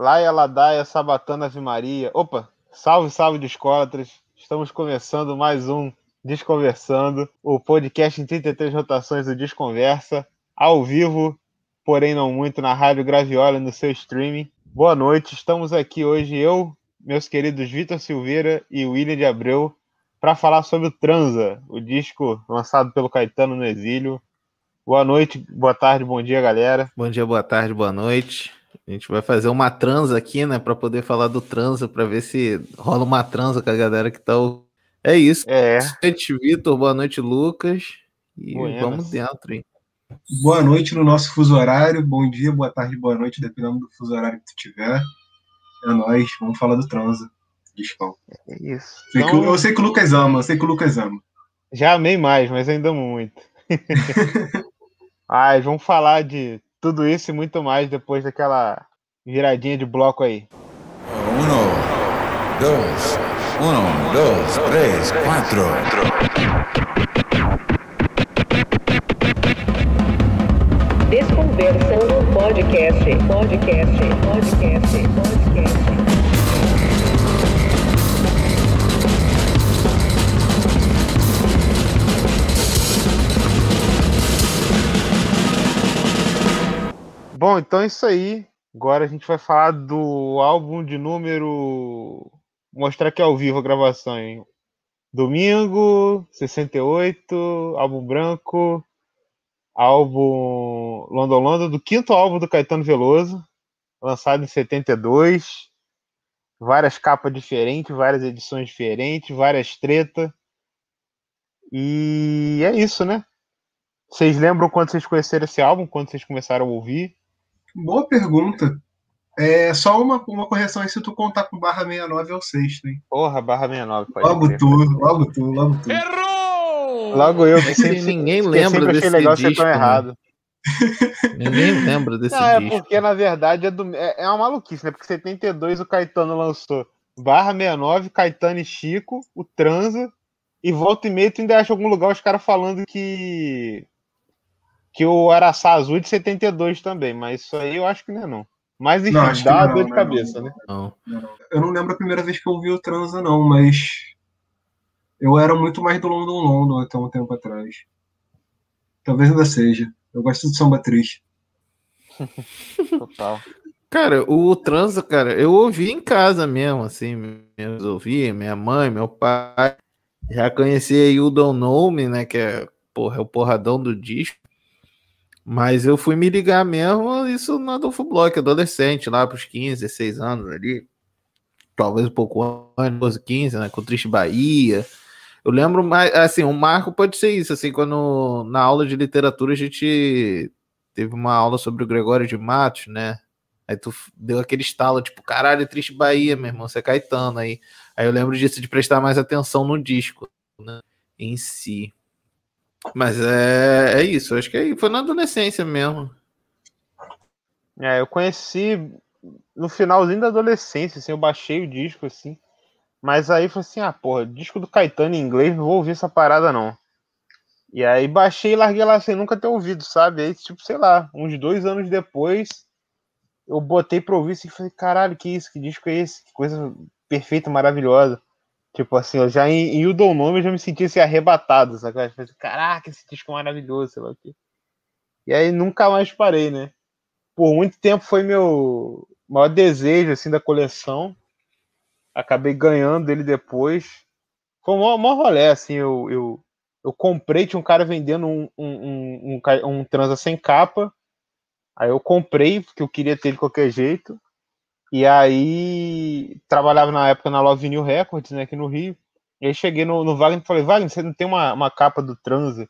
Laia Ladaia, Sabatana Ave Maria. Opa, salve, salve discólatras. Estamos começando mais um Desconversando, o podcast em 33 rotações do Desconversa, ao vivo, porém não muito, na Rádio Graviola no seu streaming. Boa noite, estamos aqui hoje, eu, meus queridos Vitor Silveira e William de Abreu, para falar sobre o Transa, o disco lançado pelo Caetano no Exílio. Boa noite, boa tarde, bom dia, galera. Bom dia, boa tarde, boa noite. A gente vai fazer uma transa aqui, né, para poder falar do transa, para ver se rola uma transa com a galera que tá. É isso. É. Boa noite, Vitor. Boa noite, Lucas. E Buenas. vamos dentro, hein? Boa noite no nosso fuso horário. Bom dia, boa tarde, boa noite, dependendo do fuso horário que tu tiver. É nóis, vamos falar do transa. Discão. É isso. Sei então... eu sei que o Lucas ama, eu sei que o Lucas ama. Já amei mais, mas ainda muito. Ai, vamos falar de tudo isso e muito mais depois daquela viradinha de bloco aí. Um, dois, um, dois, três, quatro. Desconversando podcast, podcast, podcast, podcast. Bom, então é isso aí. Agora a gente vai falar do álbum de número. Mostrar aqui ao vivo a gravação, hein? Domingo, 68, álbum branco, álbum London London, do quinto álbum do Caetano Veloso, lançado em 72. Várias capas diferentes, várias edições diferentes, várias tretas. E é isso, né? Vocês lembram quando vocês conheceram esse álbum, quando vocês começaram a ouvir? Boa pergunta. É só uma, uma correção aí se tu contar com barra 69 é o sexto, hein? Porra, barra 69, pode Logo tu, logo tu, logo tu. Errou! Logo eu, que sempre, ninguém lembra sempre desse legal disco. ser tão né? errado. Ninguém lembra desse Não, é disco. porque na verdade é, do, é, é uma maluquice, né? Porque 72 o Caetano lançou barra 69, Caetano e Chico, o Transa, e volta e meia tu ainda acha algum lugar os caras falando que que o Araçá Azul é de 72 também, mas isso aí eu acho que não é não. Mas enfim, Não, acho que dá uma não, dor de não, cabeça, não. né? Não. Eu não lembro a primeira vez que eu vi o Transa, não, mas eu era muito mais do London London até um tempo atrás. Talvez ainda seja. Eu gosto de samba triste. Total. Cara, o transa, cara, eu ouvi em casa mesmo, assim, meus ouvi, minha mãe, meu pai. Já conheci aí o Don't Know Me, né, que é, porra, é o porradão do disco. Mas eu fui me ligar mesmo, isso na Adolfo Block, adolescente, lá pros 15, 16 anos ali. Talvez um pouco antes, 12, 15, né, com Triste Bahia. Eu lembro mais, assim, um marco pode ser isso, assim, quando na aula de literatura a gente teve uma aula sobre o Gregório de Matos, né? Aí tu deu aquele estalo, tipo, caralho, Triste Bahia, meu irmão, você é Caetano aí. Aí eu lembro disso, de prestar mais atenção no disco, né? Em si. Mas é, é isso, acho que aí foi na adolescência mesmo. É, eu conheci no finalzinho da adolescência, assim, eu baixei o disco, assim. Mas aí foi assim, ah, porra, disco do Caetano em inglês, não vou ouvir essa parada, não. E aí baixei e larguei lá sem nunca ter ouvido, sabe? Aí, tipo, sei lá, uns dois anos depois, eu botei pra ouvir assim, e falei, caralho, que isso, que disco é esse? Que coisa perfeita, maravilhosa. Tipo assim, eu já em, em O Dom Nome eu já me senti assim, arrebatado, sabe? Eu falei, Caraca, esse disco é maravilhoso, sei lá o quê. E aí nunca mais parei, né? Por muito tempo foi meu maior desejo, assim, da coleção. Acabei ganhando ele depois. Foi um maior, rolê, assim, eu, eu, eu comprei, tinha um cara vendendo um, um, um, um, um transa sem capa. Aí eu comprei, porque eu queria ter de qualquer jeito. E aí trabalhava na época na Love Vinyl Records, né, aqui no Rio. E aí cheguei no, no Wagner e falei, Wagner, você não tem uma, uma capa do transa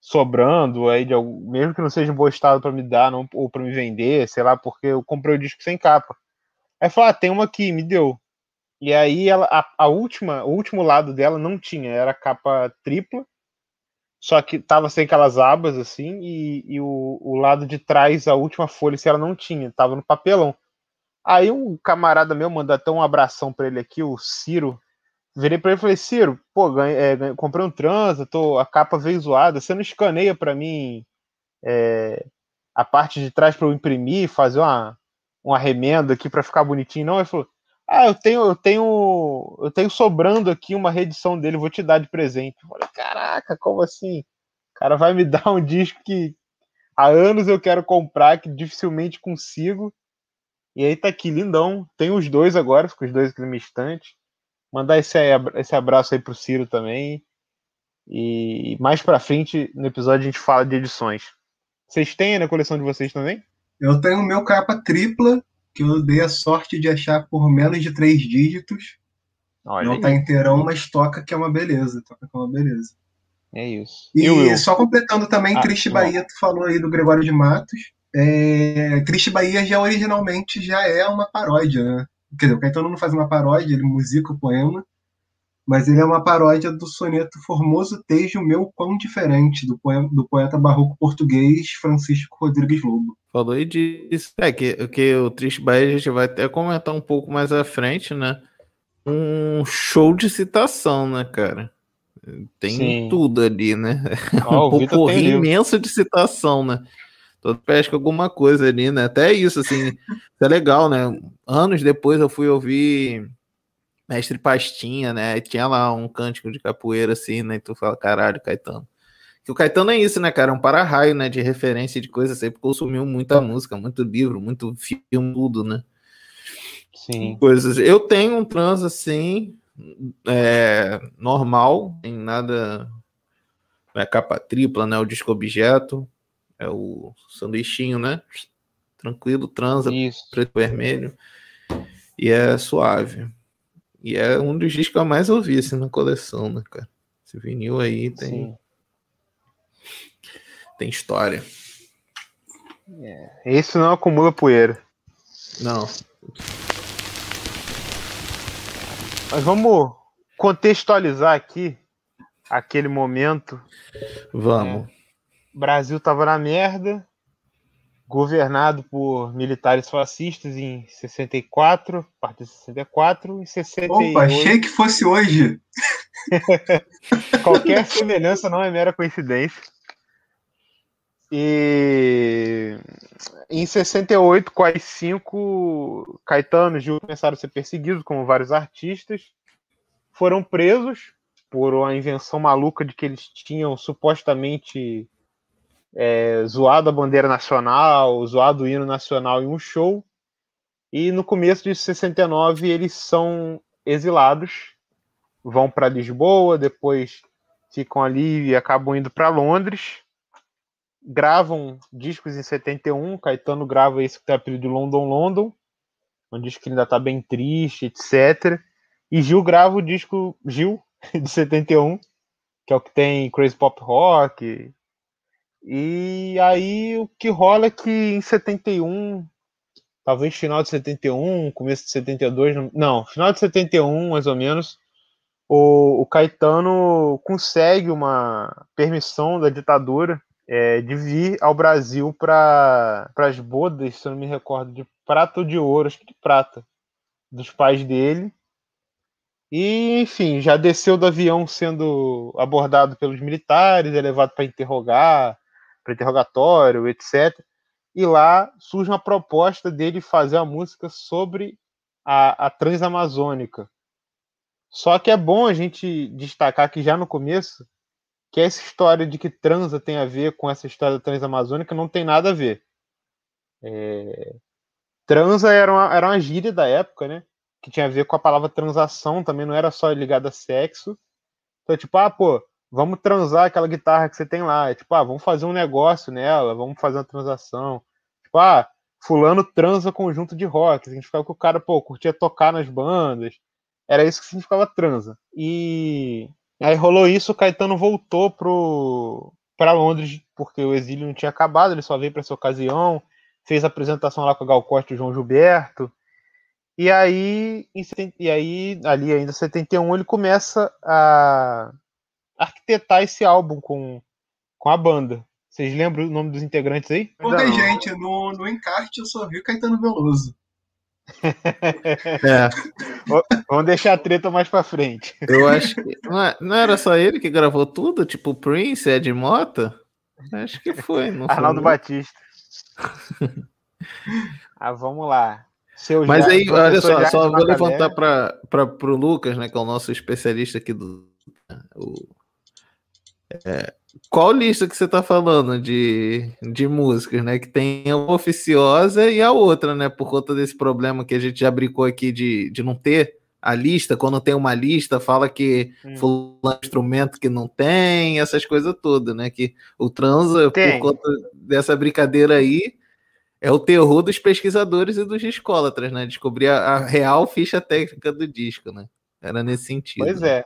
sobrando aí de algum, mesmo que não seja em bom estado para me dar, não, ou para me vender, sei lá, porque eu comprei o disco sem capa. Aí falou, ah, tem uma aqui, me deu. E aí ela, a, a última, o último lado dela não tinha, era capa tripla, só que tava sem aquelas abas assim, e, e o, o lado de trás, a última folha, se ela não tinha, tava no papelão. Aí um camarada meu mandou até um abração para ele aqui, o Ciro. Virei para ele e falei, Ciro, pô, ganhei, é, ganhei- comprei um transa, tô, a capa veio zoada, você não escaneia para mim é, a parte de trás para eu imprimir, fazer uma, um arremendo aqui para ficar bonitinho, não. Ele falou: Ah, eu tenho, eu tenho, eu tenho sobrando aqui uma reedição dele, vou te dar de presente. Eu falei, caraca, como assim? O cara vai me dar um disco que há anos eu quero comprar, que dificilmente consigo. E aí tá aqui, lindão. Tem os dois agora, ficam os dois aqui na minha estante. Mandar esse, esse abraço aí pro Ciro também. E mais pra frente, no episódio, a gente fala de edições. Vocês têm na coleção de vocês também? Eu tenho o meu capa tripla, que eu dei a sorte de achar por menos de três dígitos. Olha Não aí. tá inteirão, mas toca que é uma beleza. Toca que é uma beleza. É isso. E, E o Will? só completando também, Ah, Triste. Bahia, tu falou aí do Gregório de Matos. É, Triste Bahia já originalmente já é uma paródia, né? Quer dizer, o Caetano não faz uma paródia, ele musica o poema, mas ele é uma paródia do soneto Formoso Tejo Meu Quão Diferente, do, poema, do poeta barroco português Francisco Rodrigues Lobo. Falou aí disso. É que, que o Triste Bahia a gente vai até comentar um pouco mais à frente, né? Um show de citação, né, cara? Tem Sim. tudo ali, né? O um livro. imenso de citação, né? Todo pesca alguma coisa ali, né? Até isso, assim, isso é legal, né? Anos depois eu fui ouvir Mestre Pastinha, né? E tinha lá um cântico de capoeira, assim, né? E tu fala, caralho, Caetano. Que o Caetano é isso, né, cara? É um para-raio, né? De referência de coisa, sempre consumiu muita música, muito livro, muito filme, tudo, né? Sim. Coisas. Eu tenho um trans assim, é, normal, tem nada. É capa tripla, né? O disco objeto, é o sanduichinho, né? Tranquilo, transa, Isso. preto e vermelho. E é suave. E é um dos discos que eu mais ouvi assim, na coleção, né, cara? Esse vinil aí tem, Sim. tem história. Esse não acumula poeira. Não. Mas vamos contextualizar aqui aquele momento. Vamos. Brasil tava na merda, governado por militares fascistas em 64, a partir de 64, em 68. Opa, achei que fosse hoje. Qualquer semelhança não é mera coincidência. E em 68, com as cinco, Caetano e Gil começaram a ser perseguidos, como vários artistas. Foram presos por uma invenção maluca de que eles tinham supostamente é, zoado a bandeira nacional, zoado o hino nacional em um show. E no começo de 69 eles são exilados, vão para Lisboa, depois ficam ali e acabam indo para Londres. Gravam discos em 71, Caetano grava esse que tem apelido London London, um disco que ainda está bem triste, etc. E Gil grava o disco Gil, de 71, que é o que tem Crazy Pop Rock. E aí o que rola é que em 71, talvez final de 71, começo de 72, não- final de 71 mais ou menos, o, o Caetano consegue uma permissão da ditadura é, de vir ao Brasil para as bodas, se eu não me recordo, de prata ou de ouro, acho que de prata, dos pais dele. E, enfim, já desceu do avião sendo abordado pelos militares, é levado para interrogar, para interrogatório, etc. E lá surge uma proposta dele fazer uma música sobre a, a Transamazônica. Só que é bom a gente destacar que já no começo que essa história de que transa tem a ver com essa história da Transamazônica não tem nada a ver. É, Transa era uma, era uma gíria da época, né? Que tinha a ver com a palavra transação, também não era só ligada a sexo. Então, tipo, ah, pô, vamos transar aquela guitarra que você tem lá. É tipo, ah, vamos fazer um negócio nela, vamos fazer uma transação. Tipo, ah, fulano transa conjunto de rock. Significava que o cara, pô, curtia tocar nas bandas. Era isso que significava transa. E aí rolou isso, o Caetano voltou pro para Londres porque o exílio não tinha acabado, ele só veio para essa ocasião, fez a apresentação lá com a Gal Costa e o João Gilberto. E aí, em 70 e aí, ali ainda em 71, ele começa a arquitetar esse álbum com, com a banda. Vocês lembram o nome dos integrantes aí? Pouca gente, no, no encarte eu só vi o Caetano Veloso. É, Vamos deixar a treta mais pra frente. eu acho que. Não, é- era só ele que gravou tudo? Tipo Prince, Ed Mota? Acho que foi. Não foi, Arnaldo não? Batista. Ah, vamos lá. Seu Mas Ja- aí, olha só, só vou levantar para o Lucas, né, que é o nosso especialista aqui do. o- é, qual lista que você tá falando de, de músicas, né? Que tem a oficiosa e a outra, né? Por conta desse problema que a gente já brincou aqui de, de não ter a lista. Quando tem uma lista, fala que Hum. fulano é um instrumento que não tem, essas coisas todas, né? Que o transa, Tem. por conta dessa brincadeira aí, é o terror dos pesquisadores e dos discólatras, né? Descobrir a, a real ficha técnica do disco, né? Era nesse sentido. Pois né?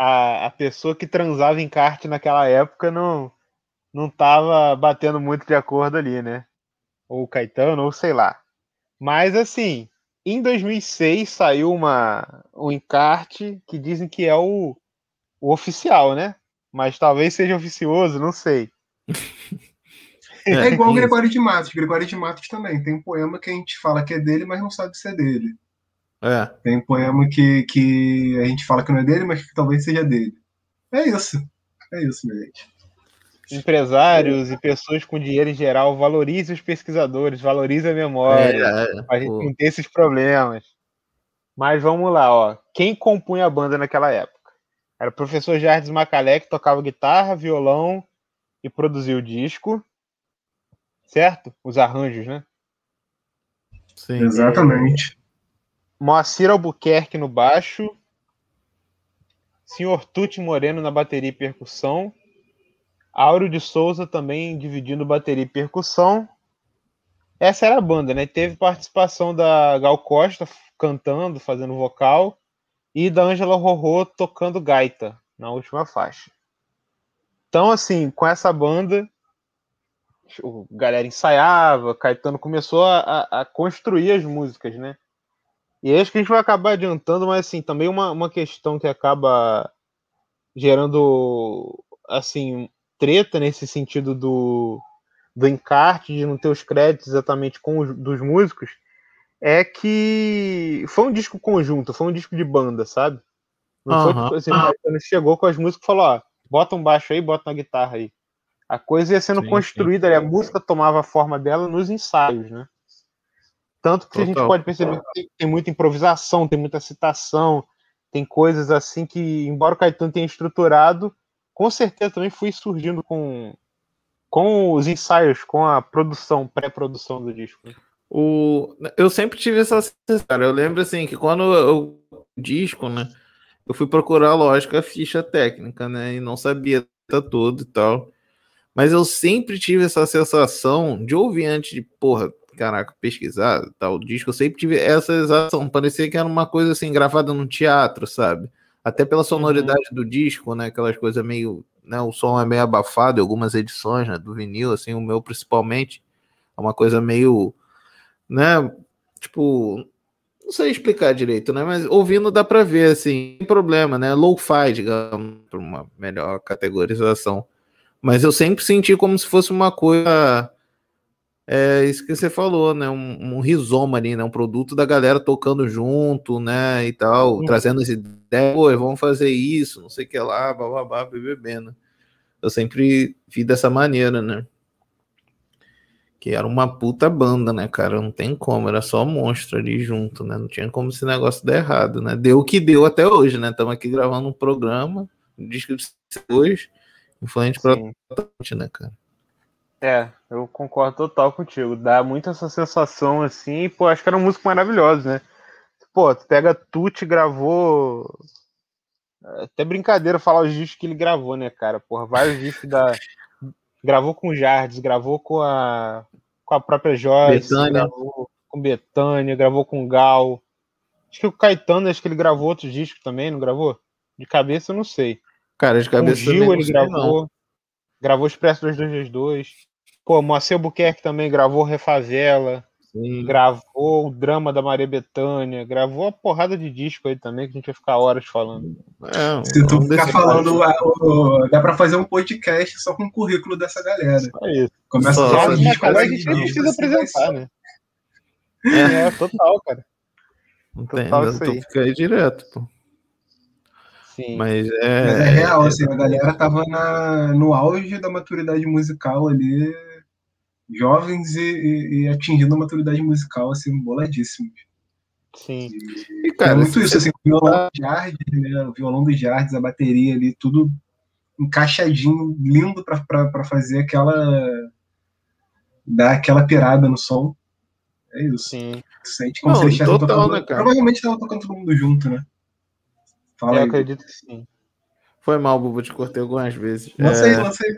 É. A, a pessoa que transava em kart naquela época não, não tava batendo muito de acordo ali, né? Ou o Caetano, ou sei lá. Mas assim, em 2006 saiu uma, um encarte que dizem que é o, o oficial, né? Mas talvez seja oficioso, não sei. É, igual o isso. Gregório de Matos. Gregório de Matos também. Tem poema que a gente fala que é dele, mas não sabe se é dele. É. Tem poema que, que a gente fala que não é dele, mas que talvez seja dele. É isso. É isso, minha gente. Empresários e pessoas com dinheiro em geral, valorize os pesquisadores, valorize a memória. É, Pra gente pô. não ter esses problemas. Mas vamos lá, ó. Quem compunha a banda naquela época? Era o professor Jardim Macalé, que tocava guitarra, violão e produziu o disco. Certo? Os arranjos, né? Sim. Exatamente. Moacir Albuquerque no baixo. Senhor Tuti Moreno na bateria e percussão. Áureo de Souza também dividindo bateria e percussão. Essa era a banda, né? Teve participação da Gal Costa cantando, fazendo vocal, e da Ângela Rorô tocando gaita na última faixa. Então, assim, com essa banda, o galera ensaiava, Caetano começou a- a construir as músicas, né? E acho que a gente vai acabar adiantando, mas assim, também uma, uma questão que acaba gerando assim, treta nesse sentido do, do encarte, de não ter os créditos exatamente com os dos músicos, é que foi um disco conjunto, foi um disco de banda, sabe? Não foi Aham. tipo assim, Caetano chegou com as músicas e falou, ó, bota um baixo aí, bota uma guitarra aí. A coisa ia sendo Sim, construída, ali, a música tomava a forma dela nos ensaios, né? Tanto que a gente Total. pode perceber que tem, tem muita improvisação, tem muita citação, tem coisas assim que, embora o Caetano tenha estruturado, com certeza também foi surgindo com, com os ensaios, com a produção, pré-produção do disco. O, eu sempre tive essa sensação, cara. Eu lembro assim que quando eu o disco, né? Eu fui procurar, lógico, a ficha técnica, né? E não sabia tá todo e tal. Mas eu sempre tive essa sensação de ouvir antes de, porra, caraca, pesquisar tal disco. Eu sempre tive essa sensação. Parecia que era uma coisa assim, gravada num teatro, sabe? Até pela sonoridade do disco, né? Aquelas coisas meio. Né, o som é meio abafado em algumas edições né, do vinil, assim, o meu principalmente. É uma coisa meio né? Tipo, não sei explicar direito, né? Mas ouvindo dá pra ver, assim, sem problema, né? Low-fi, digamos, por uma melhor categorização. Mas eu sempre senti como se fosse uma coisa. É isso que você falou, né? Um, um rizoma ali, né? Um produto da galera tocando junto, né? E tal, trazendo as ideias, pô, vamos fazer isso, não sei o que lá, bababá, BBB, né? Eu sempre vi dessa maneira, né? Que era uma puta banda, né, cara? Não tem como, era só monstro ali junto, né? Não tinha como esse negócio dar errado, né? Deu o que deu até hoje, né? Estamos aqui gravando um programa, um disco de hoje, influente pra gente, né, cara? É, eu concordo total contigo. Dá muito essa sensação assim, pô, acho que era um músico maravilhoso, né? Pô, tu pega Tuti gravou. é Até brincadeira falar os discos que ele gravou, né, cara? Porra, vários discos da. Gravou com Jardes, gravou com a. com a própria Joyce, Bethânia. gravou com Betânia, gravou com Gal. Acho que o Caetano, acho que ele gravou outros discos também, não gravou? De cabeça eu não sei. Cara, de Com o cabeça Gil ele sei, não. gravou. Gravou Expresso 2222. Pô, Moacir Albuquerque também gravou Refavela. Sim. Gravou o drama da Maria Bethânia. Gravou uma porrada de disco aí também, que a gente vai ficar horas falando. É, Se tu ficar falando, ah, dá pra fazer um podcast só com o currículo dessa galera. É isso. Começa Só- a só disco, a gente disco, precisa apresentar, né? É, total, cara. Não tem, total isso tu aí. fica aí direto, pô. Sim. Mas é. Mas é real, assim, a galera tava na, no auge da maturidade musical ali jovens e, e- e atingindo a maturidade musical, assim, boladíssimos. Sim. E, é cara, muito se isso, assim, o violão do Jardim, né? O violão do Jardim, a bateria ali, tudo encaixadinho, lindo pra fazer aquela. dar aquela pirada no som. É isso. Sim. Sente como Não, se total, tocando. né, cara? Provavelmente tava tocando todo mundo junto, né? Fala Eu aí. acredito que sim. Foi mal, Bubu, te cortei algumas vezes. Não É, sei, não sei.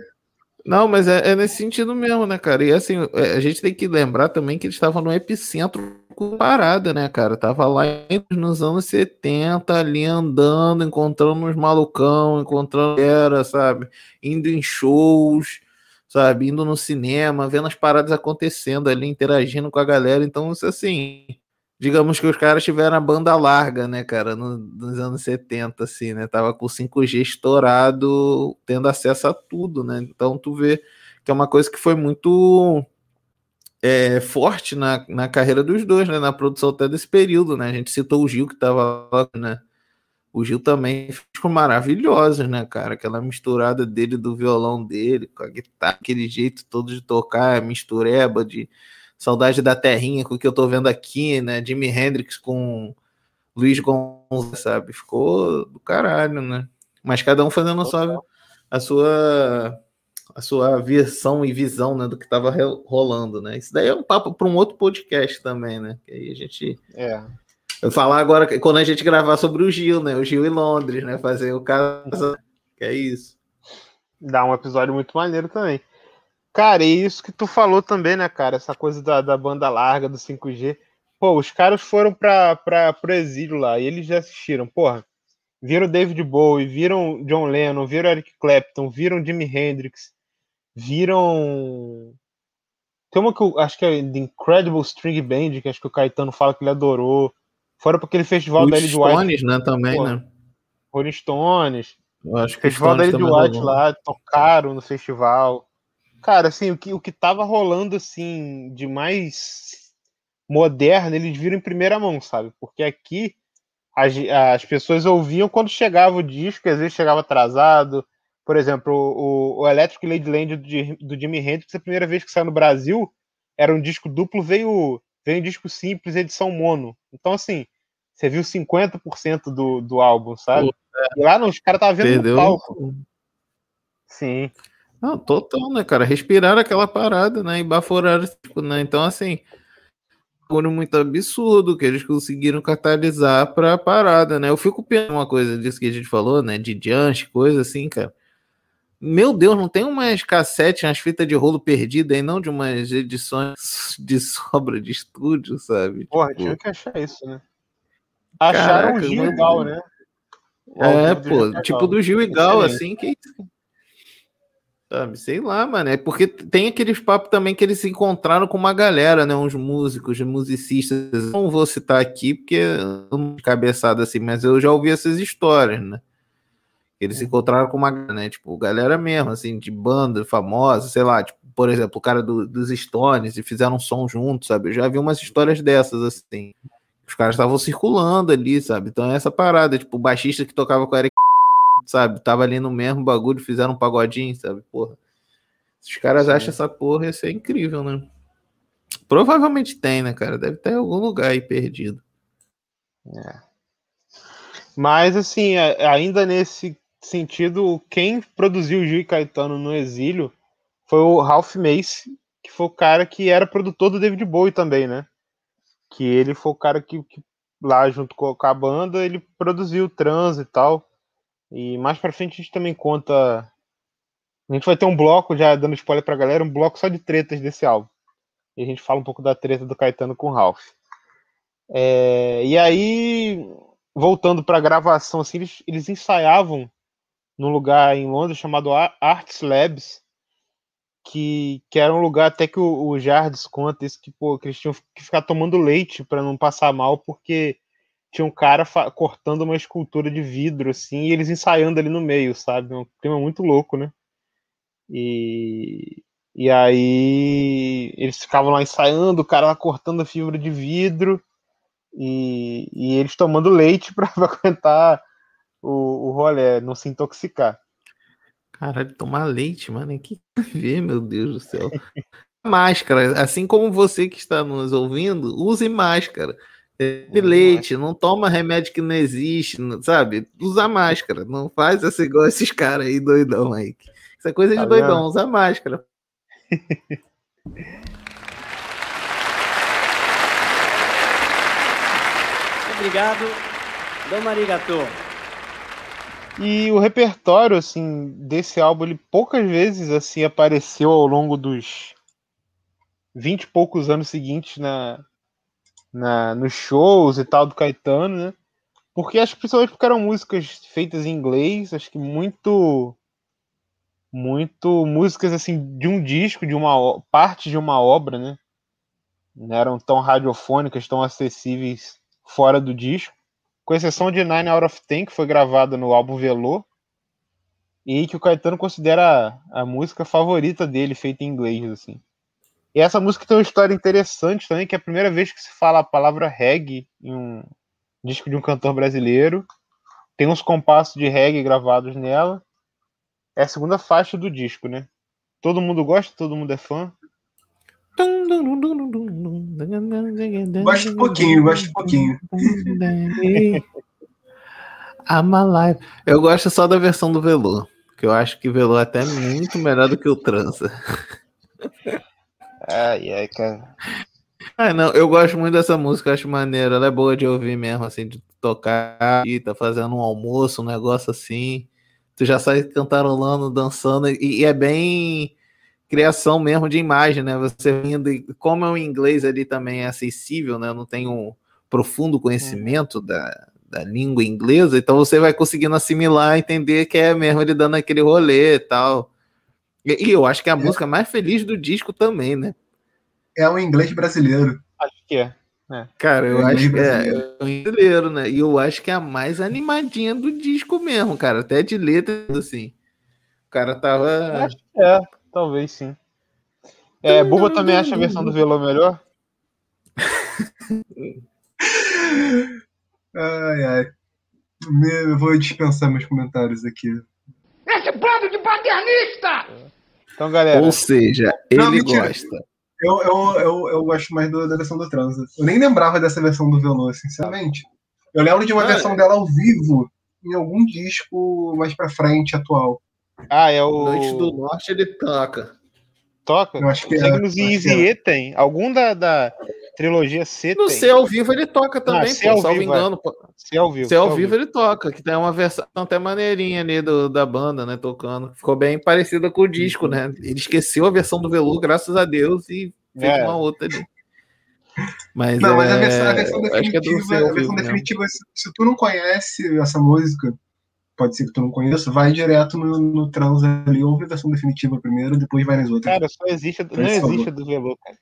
Não, mas é, é nesse sentido mesmo, né, cara? E assim, é, a gente tem que lembrar também que eles estavam no epicentro parada, né, cara? Tava lá nos anos 70, ali andando, encontrando uns malucão, encontrando era, sabe? Indo em shows, sabe? Indo no cinema, vendo as paradas acontecendo ali, interagindo com a galera. Então, isso assim, digamos que os caras tiveram a banda larga, né, cara, no- nos anos 70, assim, né? Tava com o 5G estourado, tendo acesso a tudo, né? Então tu vê que é uma coisa que foi muito é, forte na, na carreira dos dois, né? Na produção até desse período, né? A gente citou o Gil que tava lá, né? O Gil também ficou maravilhoso, né, cara? Aquela misturada dele do violão dele, com a guitarra, aquele jeito todo de tocar, mistureba de Saudade da Terrinha, com o que eu tô vendo aqui, né? Jimi Hendrix com Luiz Gonzaga, sabe? Ficou do caralho, né? Mas cada um fazendo a sua, a sua, a sua versão e visão, né? Do que tava rolando, né? Isso daí é um papo para um outro podcast também, né? Que aí a gente É. eu falar agora quando a gente gravar sobre o Gil, né? O Gil em Londres, né? Fazer o caso. Que é isso. Dá um episódio muito maneiro também. Cara, e isso que tu falou também, né, cara? Essa coisa da, da banda larga, do 5G. Pô, os caras foram pra, pra, pro exílio lá e eles já assistiram. Porra, viram David Bowie, viram John Lennon, viram Eric Clapton, viram Jimi Hendrix, viram. Tem uma que eu acho que é The Incredible String Band, que acho que o Caetano fala que ele adorou. Foram pra aquele festival da Os de White, Stones, né? Também, Pô, né? Rolling Stones. Eu acho que Festival da também White lá, tocaram no festival. Cara, assim, o que, o que tava rolando, assim, de mais moderno, eles viram em primeira mão, sabe? Porque aqui as, as pessoas ouviam quando chegava o disco, às vezes chegava atrasado. Por exemplo, o, o Electric Ladyland do, do Jimi Hendrix, a primeira vez que saiu no Brasil, era um disco duplo, veio, veio um disco simples, edição mono. Então, assim, você viu 50% do, do álbum, sabe? E lá não, os caras estavam vendo Perdeu. no palco. Sim. Não, total, né, cara? Respiraram aquela parada, né? E baforaram, tipo, né? Então, assim, foram muito absurdo que eles conseguiram catalisar pra parada, né? Eu fico pensando uma coisa disso que a gente falou, né? De Junch, coisa assim, cara. Meu Deus, não tem umas cassete, umas fitas de rolo perdida aí, não? De umas edições de sobra de estúdio, sabe? Porra, Tipo, tinha que achar isso, né? Acharam Caraca, o Gil mano. igual, né? O É, pô, Gil tipo do Gil Gal, Excelente. assim, que. Sabe, sei lá, mano. É porque tem aqueles papos também que eles se encontraram com uma galera, né? Uns músicos, musicistas. Não vou citar aqui porque eu de cabeçada assim, mas eu já ouvi essas histórias, né? Eles se encontraram com uma, né? Tipo, galera mesmo, assim, de banda famosa, sei lá, tipo, por exemplo, o cara do- dos Stones e fizeram um som junto, sabe? Eu já vi umas histórias dessas, assim. Os caras estavam circulando ali, sabe? Então é essa parada, tipo, o baixista que tocava com o Eric, sabe? Tava ali no mesmo bagulho, fizeram um pagodinho, sabe? Porra. Se os caras acham essa porra, ia ser incrível, né? Provavelmente tem, né, cara? Deve ter em algum lugar aí perdido. Mas, assim, ainda nesse sentido, quem produziu o Gil e Caetano no exílio foi o Ralph Mace, que foi o cara que era produtor do David Bowie também, né? Que ele foi o cara que, que lá junto com com a banda, ele produziu o trans e tal. E mais pra frente a gente também conta. A gente vai ter um bloco, já dando spoiler pra galera, um bloco só de tretas desse álbum. E a gente fala um pouco da treta do Caetano com o Ralph. É, e aí, voltando pra gravação, assim, eles, eles ensaiavam num lugar em Londres chamado Ar- Arts Labs, que, que era um lugar até que o, o Jardes conta isso, que, pô, que eles tinham que ficar tomando leite para não passar mal, porque tinha um cara cortando uma escultura de vidro, assim, e eles ensaiando ali no meio, sabe? Um clima muito louco, né? E, e aí eles ficavam lá ensaiando, o cara lá cortando a fibra de vidro, e, e eles tomando leite para aguentar o, o rolê, não se intoxicar. Caralho, tomar leite, mano. Que ver, meu Deus do céu. máscara. Assim como você que está nos ouvindo, use máscara. Bebe leite, não toma remédio que não existe, não- sabe? Usa máscara. Não faz essa igual esses caras aí doidão aí. Isso é coisa de Tá doidão, vendo? usa máscara. Obrigado. Domo arigato. E o repertório, assim, desse álbum, ele poucas vezes, assim, apareceu ao longo dos vinte e poucos anos seguintes na, na, nos shows e tal do Caetano, né? Porque acho que principalmente porque eram músicas feitas em inglês, acho que muito muito músicas assim de um disco, de uma parte de uma obra, né? Não eram tão radiofônicas, tão acessíveis fora do disco com exceção de Nine Out of Ten, que foi gravada no álbum Velô, e que o Caetano considera a, a música favorita dele, feita em inglês, assim. E essa música tem uma história interessante também, que é a primeira vez que se fala a palavra reggae em um disco de um cantor brasileiro. Tem uns compassos de reggae gravados nela. É a segunda faixa do disco, né? Todo mundo gosta, todo mundo é fã. Gosto um pouquinho, gosto um pouquinho. I'm alive. Eu gosto só da versão do Velô, que eu acho que o Velô é até muito melhor do que o Trança. Ai, ai, cara. Ah, não, eu gosto muito dessa música, acho maneira, ela é boa de ouvir mesmo, assim, de tocar e tá fazendo um almoço, um negócio assim. Tu já sai cantarolando, dançando, e, e é bem criação mesmo de imagem, né? Você vindo, como é o inglês ali também é acessível, né? Eu não tenho um profundo conhecimento da, da língua inglesa, então você vai conseguindo assimilar, entender que é mesmo ele dando aquele rolê e tal. E, e eu acho que é a música mais feliz do disco também, né? É um inglês brasileiro. Acho que é. Cara, eu É acho que é, brasileiro. é um brasileiro, né? E eu acho que é a mais animadinha do disco mesmo, cara. Até de letra, assim. O cara tava. Acho que é, talvez sim. É, Buba também acha a versão do Velô melhor? Ai, ai. Me- Eu vou dispensar meus comentários aqui. Então, galera, Ou seja, ele Não, gosta. Eu, eu, eu, eu gosto mais do- da versão do Transa. Eu nem lembrava dessa versão do Velô, sinceramente. Eu lembro de uma Ah, versão dela ao vivo em algum disco mais pra frente, atual. ah, é Noite do o. Norte ele toca. Toca? Eu acho que é. Signos e Easy é. E tem. Algum da, da trilogia C No tem. C ao vivo ele toca também, C ao pô. Salvo vivo, é. engano. pô. C ao vivo. C ao vivo ele toca, que tem uma versão até maneirinha ali do, da banda, né? Tocando. Ficou bem parecida com o disco, né? Ele esqueceu a versão do Velu, graças a Deus, e fez É. uma outra ali. Mas, Não, mas a é, versão, a versão é definitiva, ao a vivo versão definitiva se, se tu não conhece essa música, pode ser que tu não conheça, vai direto no, no trans ali, ouve a versão definitiva primeiro, depois vai nas outras. Cara, só existe. Não existe a do Velô, cara.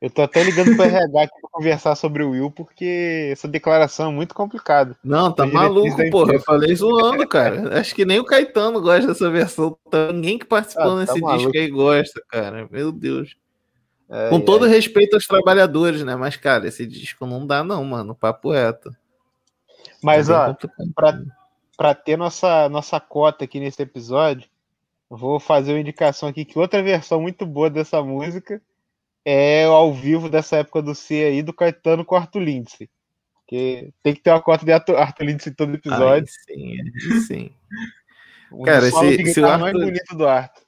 Eu tô até ligando pro RH aqui pra conversar sobre o Will, porque essa declaração é muito complicada. Não, tá maluco, porra. Eu falei zoando, cara. Acho que nem o Caetano gosta dessa versão. Tá- Ninguém que participou Ah, tá nesse maluco. disco aí gosta, cara. Meu Deus. É, Com é. todo respeito aos trabalhadores, né? Mas, cara, esse disco não dá, não, mano. Papo reto. Mas, É ó, pra, pra ter nossa, nossa cota aqui nesse episódio, vou fazer uma indicação aqui que outra versão muito boa dessa música é ao vivo dessa época do C aí, do Caetano com o Arthur Lindsay. Porque tem que ter uma cota de Arthur, Arthur Lindsay em todo episódio. sim, aí sim. Um Cara, solos se- o guitarra mais Arthur- bonito do Arthur.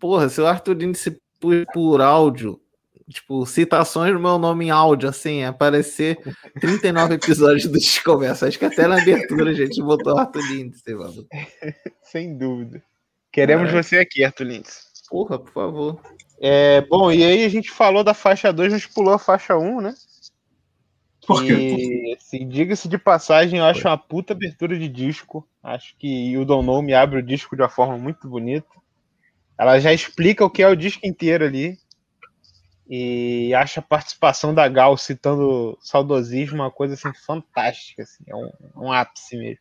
Porra, se o Arthurino se pôs por áudio, tipo, citações do meu nome em áudio, assim, aparecer 39 episódios do Desconversa. Acho que até na abertura a gente botou o Arthur Lindsay, mano. Sem dúvida. Queremos você aqui, Arthur Lindsay. Porra, por favor. É, bom, e aí a gente falou da faixa 2, a gente pulou a faixa 1, né? Por quê? Assim, diga-se de passagem, eu acho uma puta abertura de disco. Acho que You Don't Know me abre o disco de uma forma muito bonita. Ela já explica o que é o disco inteiro ali. E acho a participação da Gal citando saudosismo uma coisa assim fantástica. Assim, é um, um ápice mesmo.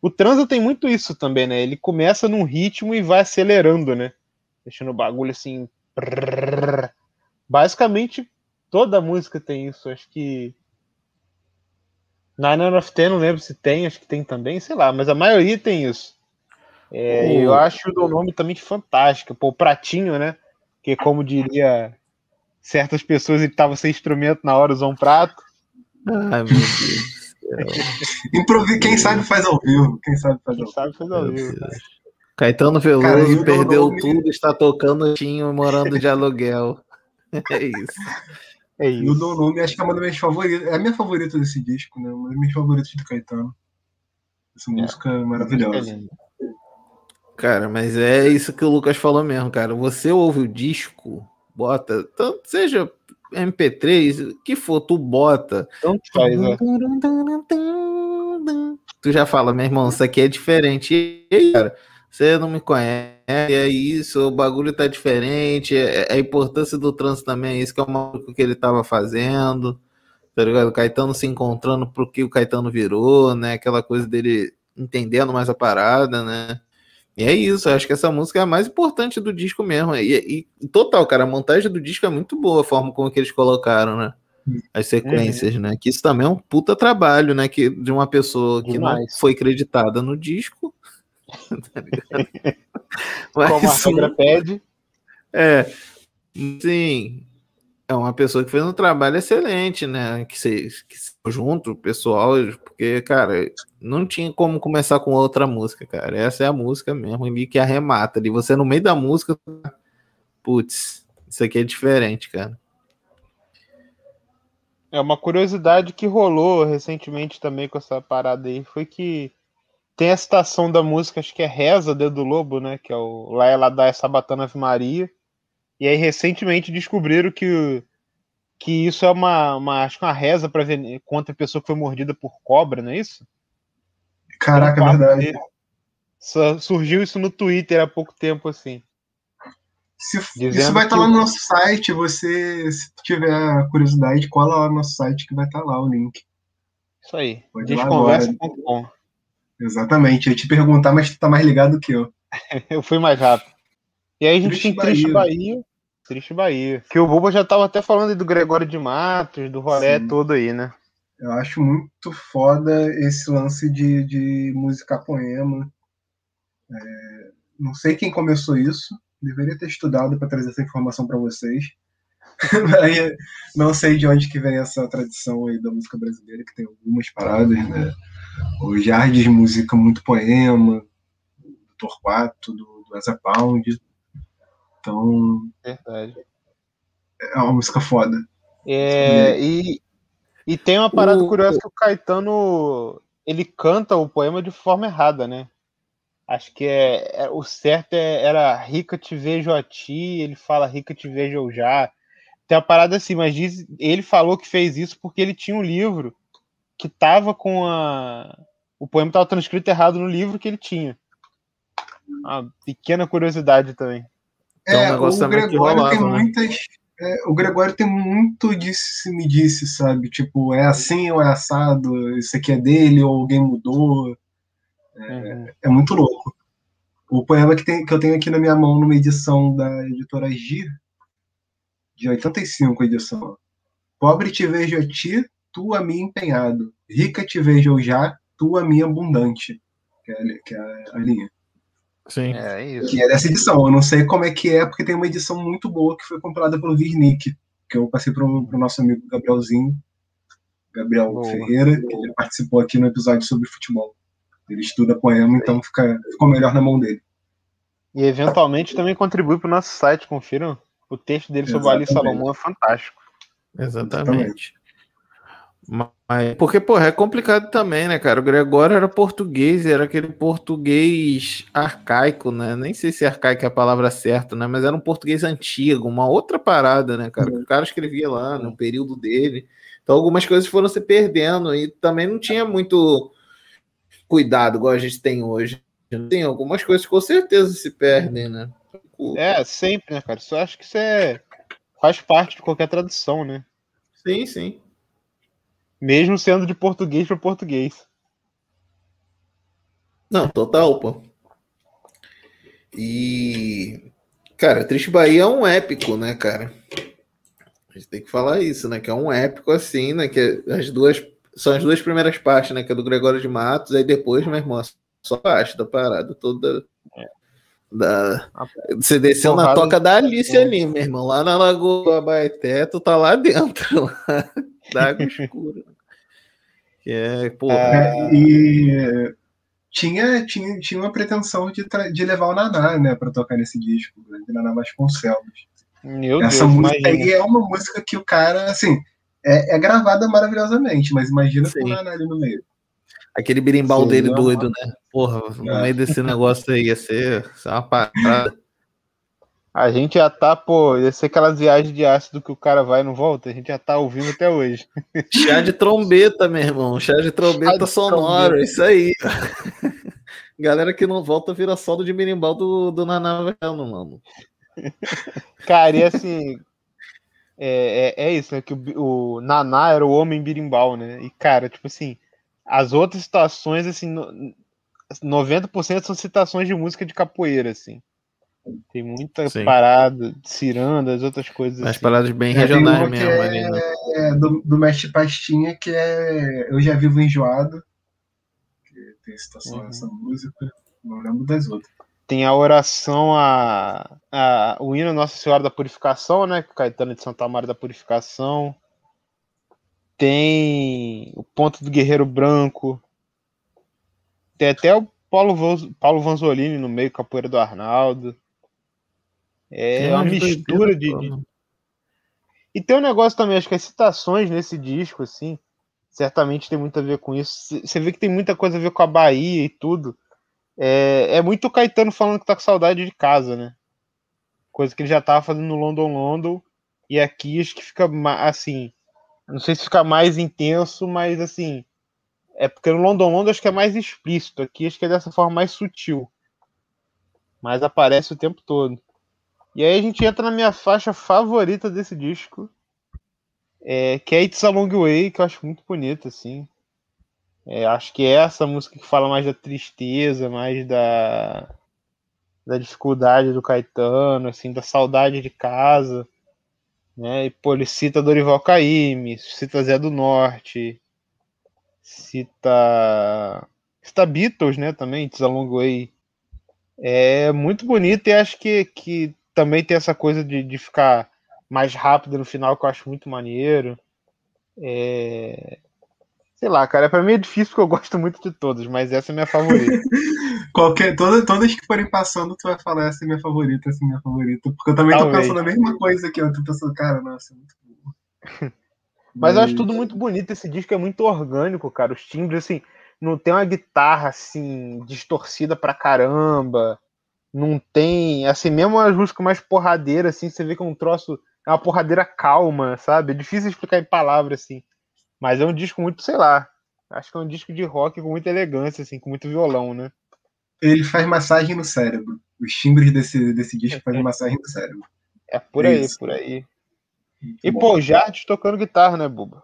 O Transa tem muito isso também, né? Ele começa num ritmo e vai acelerando, né? Deixando o bagulho assim. Basicamente, toda música tem isso. Acho que. Nine Out of Ten, não lembro se tem, acho que tem também, sei lá, mas a maioria tem isso. É, Eu acho o nome também fantástico. Pô, o pratinho, né? Que como diria certas pessoas ele tava sem instrumento na hora, usou um prato. Ai, meu Deus. Improvi... Quem sabe faz ao vivo. Quem sabe faz Quem ao vivo. sabe fez ao vivo. Caetano Veloso Cara, perdeu nome- tudo, está tocando tinho morando de aluguel. É isso. É E o isso. Dom Nome acho que é uma das minhas favoritas. É a minha favorita desse disco, né? Uma das minhas favoritas do Caetano. Essa música é É maravilhosa. Cara, mas é isso que o Lucas falou mesmo, cara. Você ouve o disco, bota, tanto seja MP3, o que for, tu bota. Tanto faz, né? Tu já fala, meu irmão, isso aqui é diferente. E aí, cara, você não me conhece, é isso, o bagulho tá diferente, é, é a importância do trânsito também, é isso que é uma coisa que ele tava fazendo, tá ligado? O Caetano se encontrando pro que o Caetano virou, né? Aquela coisa dele entendendo mais a parada, né? E é isso, eu acho que essa música é a mais importante do disco mesmo. E, e total, cara, a montagem do disco é muito boa, a forma como que eles colocaram, né? As sequências, né? Que isso também é um puta trabalho, né? Que, de uma pessoa que não Demais. foi creditada no disco. tá? Mas, Como a regra pede. é, sim, é uma pessoa que fez um trabalho excelente, né? Que se, que se junto, o pessoal, porque, cara, não tinha como começar com outra música, cara. Essa é a música mesmo, ali que arremata. Ali você no meio da música, putz, isso aqui é diferente, cara. É uma curiosidade que rolou recentemente também com essa parada aí foi que tem a citação da música, acho que é Reza, Dedo do Lobo, né? Que é o Lá ela dá essa batana Ave Maria. E aí recentemente descobriram que, que isso é uma, uma acho que uma reza para contra a pessoa que foi mordida por cobra, não é isso? Caraca, é papo verdade. Surgiu isso no Twitter há pouco tempo, assim. Se- isso vai estar que lá no nosso site. Você, se tiver curiosidade, cola lá no nosso site que vai estar lá o link. Isso aí. Desconversa.com. Exatamente. Eu ia te perguntar, mas tu tá mais ligado que eu. Eu fui mais rápido. E aí a gente Triste tem Triste Bahia. Triste Bahia. Que o Buba já tava até falando aí do Gregório de Matos, do rolê Sim. todo aí, né? Eu acho muito foda esse lance de, de música poema. É, não sei quem começou isso. Deveria ter estudado para trazer essa informação para vocês. Não sei de onde que vem essa tradição aí da música brasileira, que tem algumas paradas, né? O Jardim, música muito poema, do Torquato, do, do Asa Pound. Então, Verdade. é uma música foda. É, e, e tem uma parada O- curiosa que o Caetano ele canta o poema de forma errada, né? Acho que é, é- o certo é- era rica te vejo a ti, ele fala rica te vejo eu já. Tem uma parada assim, mas diz, ele falou que fez isso porque ele tinha um livro que tava com a. O poema estava transcrito errado no livro que ele tinha. Uma pequena curiosidade também. Então, É, negócio o também que Gregório tem rolava, né? muitas. é, o Gregório tem muito disse me disse, sabe? Tipo, é assim ou é assado, isso aqui é dele, ou alguém mudou. Uhum. É muito louco. O poema que, tem, que eu tenho aqui na minha mão, numa edição da editora Gir, de 85 a edição. Pobre te vejo a ti, tu a mim empenhado. Rica te vejo eu já, tu a mim abundante. Que é, que é a- linha. Sim. É isso. Que é dessa edição. Eu não sei como é que é, porque tem uma edição muito boa que foi compilada pelo Virnick, que eu passei pro, pro nosso amigo Gabrielzinho, Gabriel Boa. Ferreira, que ele participou aqui no episódio sobre futebol. Ele estuda poema, então fica, ficou melhor na mão dele. E eventualmente também contribui para o nosso site, confiram. O texto dele sobre o Ali Exatamente. Salomão é fantástico. Exatamente. Mas, porque, porra, é complicado também, né, cara? O Gregório era português, era aquele português arcaico, né? Nem sei se arcaico é a palavra certa, né? Mas era um português antigo, uma outra parada, né, cara? Que o cara escrevia lá no período dele. Então algumas coisas foram se perdendo e também não tinha muito cuidado, igual a gente tem hoje. Tem algumas coisas que com certeza se perdem, né? É, sempre, né, cara? Isso eu acho que isso é. faz parte de qualquer tradução, né? Sim, sim. Mesmo sendo de português para português. Não, total, pô. E. Cara, Triste Bahia é um épico, né, cara? A gente tem que falar isso, né? Que é um épico assim, né? Que as duas. São as duas primeiras partes, né? Que é do Gregório de Matos, aí depois, meu irmão, só parte da parada toda. Da... Você desceu na toca da Alice ali, meu irmão. Lá na Lagoa do Abaeté, tu tá lá dentro, lá, da água escura. Que é, porra. É, e tinha, tinha, tinha uma pretensão de, de levar o Naná, né, pra tocar nesse disco, né, de Naná Vasconcelos. Meu Essa Deus, música imagina. aí é uma música que o cara, assim, é, é gravada maravilhosamente, mas imagina com o Sim. Naná ali no meio. Aquele birimbau Sim, dele doido, né? Porra, no É. meio desse negócio aí ia ser, ser uma parada. A gente já tá, pô, ia ser aquelas viagens de ácido que o cara vai e não volta, a gente já tá ouvindo até hoje. Chá de trombeta, meu irmão. Chá de trombeta de sonora, trombeta. isso aí. Galera que não volta vira solo de birimbau do, do Naná Velho, mano. Cara, e assim. É, é, é isso, né? Que o, o Naná era o homem birimbau, né? E, cara, tipo assim, as outras citações, assim, no- 90% são citações de música de capoeira, assim. Tem muita Sim. parada, cirandas, outras coisas As assim. paradas bem É, regionais mesmo é- ali, né? É, do, do Mestre Pastinha, que é Eu Já Vivo Enjoado, que tem citação Uhum. nessa música, não lembro das outras. Tem a oração a, a o hino Nossa Senhora da Purificação, né? Caetano de Santa Maria da Purificação. Tem o Ponto do Guerreiro Branco. Tem até o Paulo, Paulo Vanzolini no meio, Capoeira do Arnaldo. É Tem uma mistura de, de- E tem um negócio também, acho que as citações nesse disco, assim, certamente tem muito a ver com isso. Você vê que tem muita coisa a ver com a Bahia e tudo. É, é muito o Caetano falando que tá com saudade de casa, né? Coisa que ele já tava fazendo no London London. E aqui acho que fica assim. Não sei se fica mais intenso, mas assim. É porque no London London acho que é mais explícito. Aqui acho que é dessa forma mais sutil. Mas aparece o tempo todo. E aí a gente entra na minha faixa favorita desse disco. É, que é It's a Long Way, que eu acho muito bonita, assim. É, acho que é essa música que fala mais da tristeza, mais da, da dificuldade do Caetano, assim, da saudade de casa. Né? E, pô, ele cita Dorival Caymmi, cita Zé do Norte, cita, cita Beatles, né, também, It's a Long Way. É muito bonito e acho que, que também tem essa coisa de, de ficar mais rápido no final, que eu acho muito maneiro. É... Sei lá, cara, pra mim é difícil porque eu gosto muito de todas, mas essa é minha favorita. Qualquer, todas, todas que forem passando, tu vai falar essa é minha favorita, essa é minha favorita. Porque eu também Talvez. tô pensando a mesma coisa aqui, eu tô pensando, cara, nossa, é muito boa. Mas eu acho tudo muito bonito, esse disco é muito orgânico, cara. Os timbres, assim, não tem uma guitarra, assim, distorcida pra caramba. Não tem, assim, mesmo as músicas mais porradeiras, assim, você vê que é um troço, é uma porradeira calma, sabe? É difícil explicar em palavras, assim. Mas é um disco muito, sei lá, acho que é um disco de rock com muita elegância, assim, com muito violão, né? Ele faz massagem no cérebro. Os timbres desse, desse disco fazem massagem no cérebro. É por aí, Isso. por aí. Muito E, bom. pô, Jard tocando guitarra, né, Buba?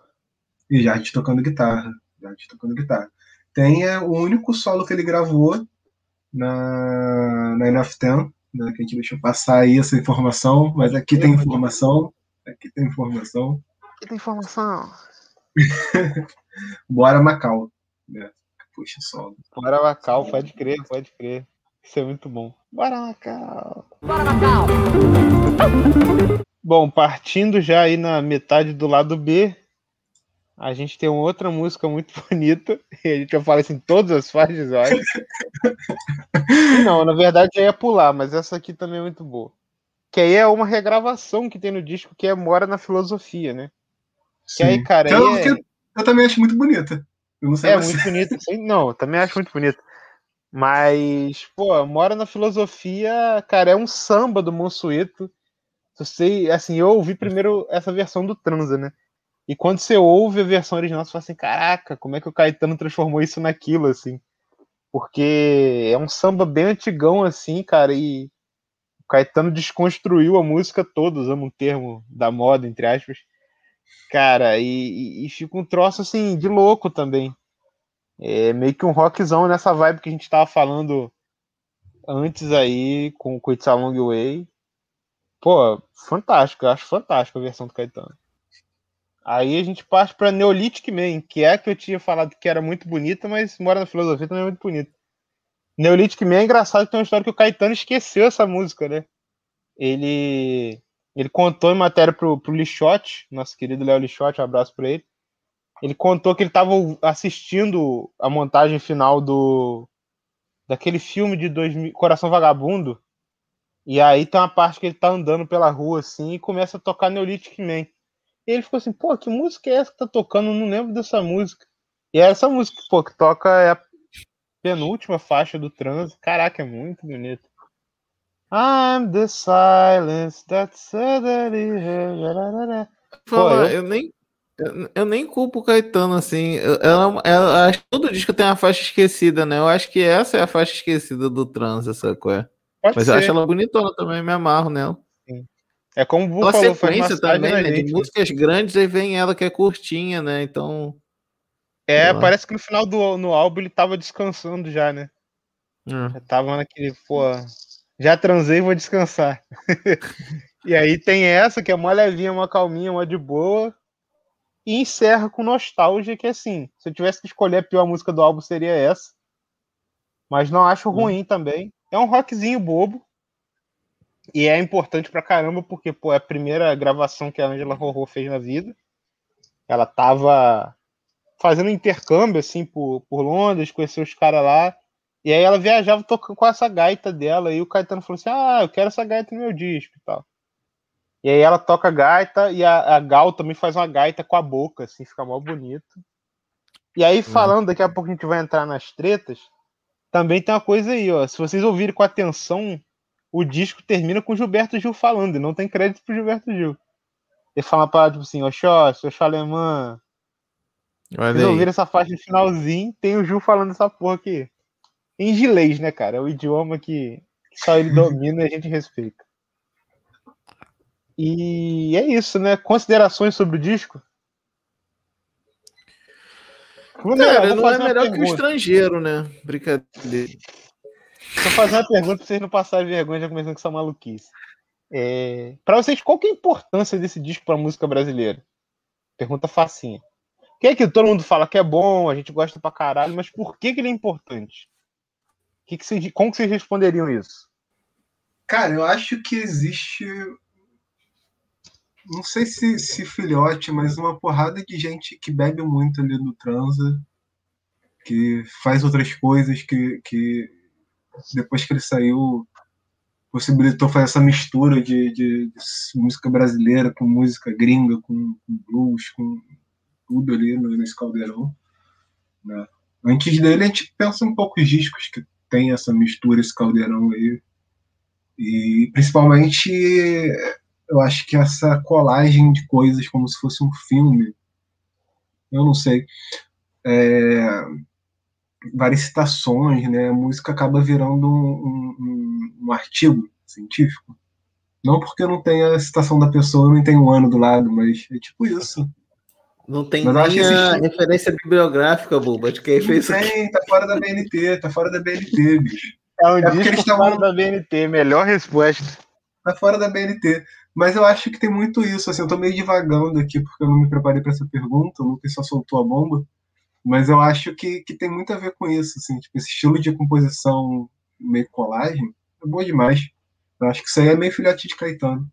E Jard tocando guitarra. Jard tocando guitarra. Tem é, o único solo que ele gravou na, na Enough Ten, né, que a gente deixou passar aí essa informação, mas aqui tem informação. Aqui tem informação. Que tem informação. Bora Macau. Né? Puxa, solo. Bora Macau, pode crer, pode crer. Isso é muito bom. Bora Macau. Bom, partindo já aí na metade do lado B, a gente tem uma outra música muito bonita. E a gente vai falar assim, todas as faixas, eu acho. Não, na verdade já ia pular, mas essa aqui também é muito boa. Que aí é uma regravação que tem no disco, que é Mora na Filosofia, né? Que aí, Sim. cara, Eu, aí é... eu, eu também acho muito bonita. Eu não sei É você. muito bonito. sim. Não, eu também acho muito bonito. Mas, pô, mora na filosofia, cara, é um samba do Monsueto. Se Você, assim, eu ouvi primeiro essa versão do Transa, né? E quando você ouve a versão original, você fala assim, caraca, como é que o Caetano transformou isso naquilo, assim? Porque é um samba bem antigão, assim, cara, e o Caetano desconstruiu a música toda, usando um termo da moda, entre aspas. Cara, e, e- e fica um troço, assim, de louco também. É meio que um rockzão nessa vibe que a gente tava falando antes aí com o It's a Long Way. Pô, fantástico, eu acho fantástico a versão do Caetano. Aí a gente parte pra Neolithic Man, que é a que eu tinha falado que era muito bonita, mas mora na filosofia também é muito bonita. Neolithic Man é engraçado que tem uma história que o Caetano esqueceu essa música, né? Ele ele contou em matéria pro, pro Lixote, nosso querido Léo Lixote, um abraço para ele. Ele contou que ele estava assistindo a montagem final do daquele filme de 2000, Coração Vagabundo. E aí tem uma parte que ele tá andando pela rua assim e começa a tocar Neolithic Man. E ele ficou assim, pô, que música é essa que tá tocando? Eu não lembro dessa música. E é essa música, pô, que toca é a penúltima faixa do trânsito. Caraca, é muito bonito. I'm the silence that suddenly Fala, eu nem eu, eu nem culpo o Caetano assim. Ela, ela, acho que todo disco tem uma faixa esquecida, né? Eu acho que essa é a faixa esquecida do trans, essa coisa. Mas ser. eu acho ela bonitona também, me amarro nela. Sim. É como o Bu ela falou, sequência também, né? De músicas grandes, aí vem ela que é curtinha, né? Então. É, parece que no final do no álbum ele tava descansando já, né? Hum. Já tava naquele, pô, já transei, vou descansar. e aí tem essa, que é uma levinha, uma calminha, uma de boa. E encerra com nostalgia, que é assim, se eu tivesse que escolher a pior música do álbum, seria essa. Mas não acho ruim hum. também. É um rockzinho bobo. E é importante pra caramba, porque, pô, é a primeira gravação que a Angela Rorô fez na vida. Ela tava fazendo intercâmbio, assim, por, por Londres, conheceu os caras lá. E aí ela viajava tocando com essa gaita dela. E o Caetano falou assim: Ah, eu quero essa gaita no meu disco e tal. E aí ela toca gaita e a, a Gal também faz uma gaita com a boca, assim, fica mó bonito. E aí, falando, daqui a pouco a gente vai entrar nas tretas. Também tem uma coisa aí, ó. Se vocês ouvirem com atenção, o disco termina com o Gilberto Gil falando, e não tem crédito pro Gilberto Gil. Ele fala pra tipo assim, Oxóssi, Oxó Alemã. Vocês ouviram essa faixa no finalzinho, tem o Gil falando essa porra aqui. Em inglês, né, cara? É o idioma que, que só ele domina e a gente respeita. E é isso, né? Considerações sobre o disco? Cara, não é melhor que o estrangeiro, né? Brincadeira. Vou fazer uma pergunta pra vocês não passarem vergonha já começando com essa maluquice. É... Pra vocês, qual que é a importância desse disco pra música brasileira? Pergunta facinha. Que é que todo mundo fala que é bom, a gente gosta pra caralho, mas por que, que ele é importante? Que que vocês... Como que vocês responderiam isso? Cara, eu acho que existe não sei se, se filhote, mas uma porrada de gente que bebe muito ali no transa, que faz outras coisas, que, que depois que ele saiu possibilitou fazer essa mistura de, de, de música brasileira com música gringa, com, com blues, com tudo ali no, nesse caldeirão. Né? Antes dele, a gente pensa em poucos discos que tem essa mistura, esse caldeirão aí. E principalmente eu acho que essa colagem de coisas como se fosse um filme, eu não sei, é, várias citações, né? A música acaba virando um, um, um, artigo científico. Não porque não tenha a citação da pessoa, não tem um ano do lado, mas é tipo isso. Não tem mas nem a referência bibliográfica, Buba, de quem fez isso. Tem, tá fora da BNT, tá fora da BNT, bicho. É um é disco eles fora tavam... da BNT, melhor resposta. Tá fora da BNT. Mas eu acho que tem muito isso, assim, eu tô meio divagando aqui porque eu não me preparei para essa pergunta, o Lucas só soltou a bomba, mas eu acho que, que tem muito a ver com isso, assim, tipo, esse estilo de composição meio colagem é bom demais. Eu acho que isso aí é meio filhote de Caetano.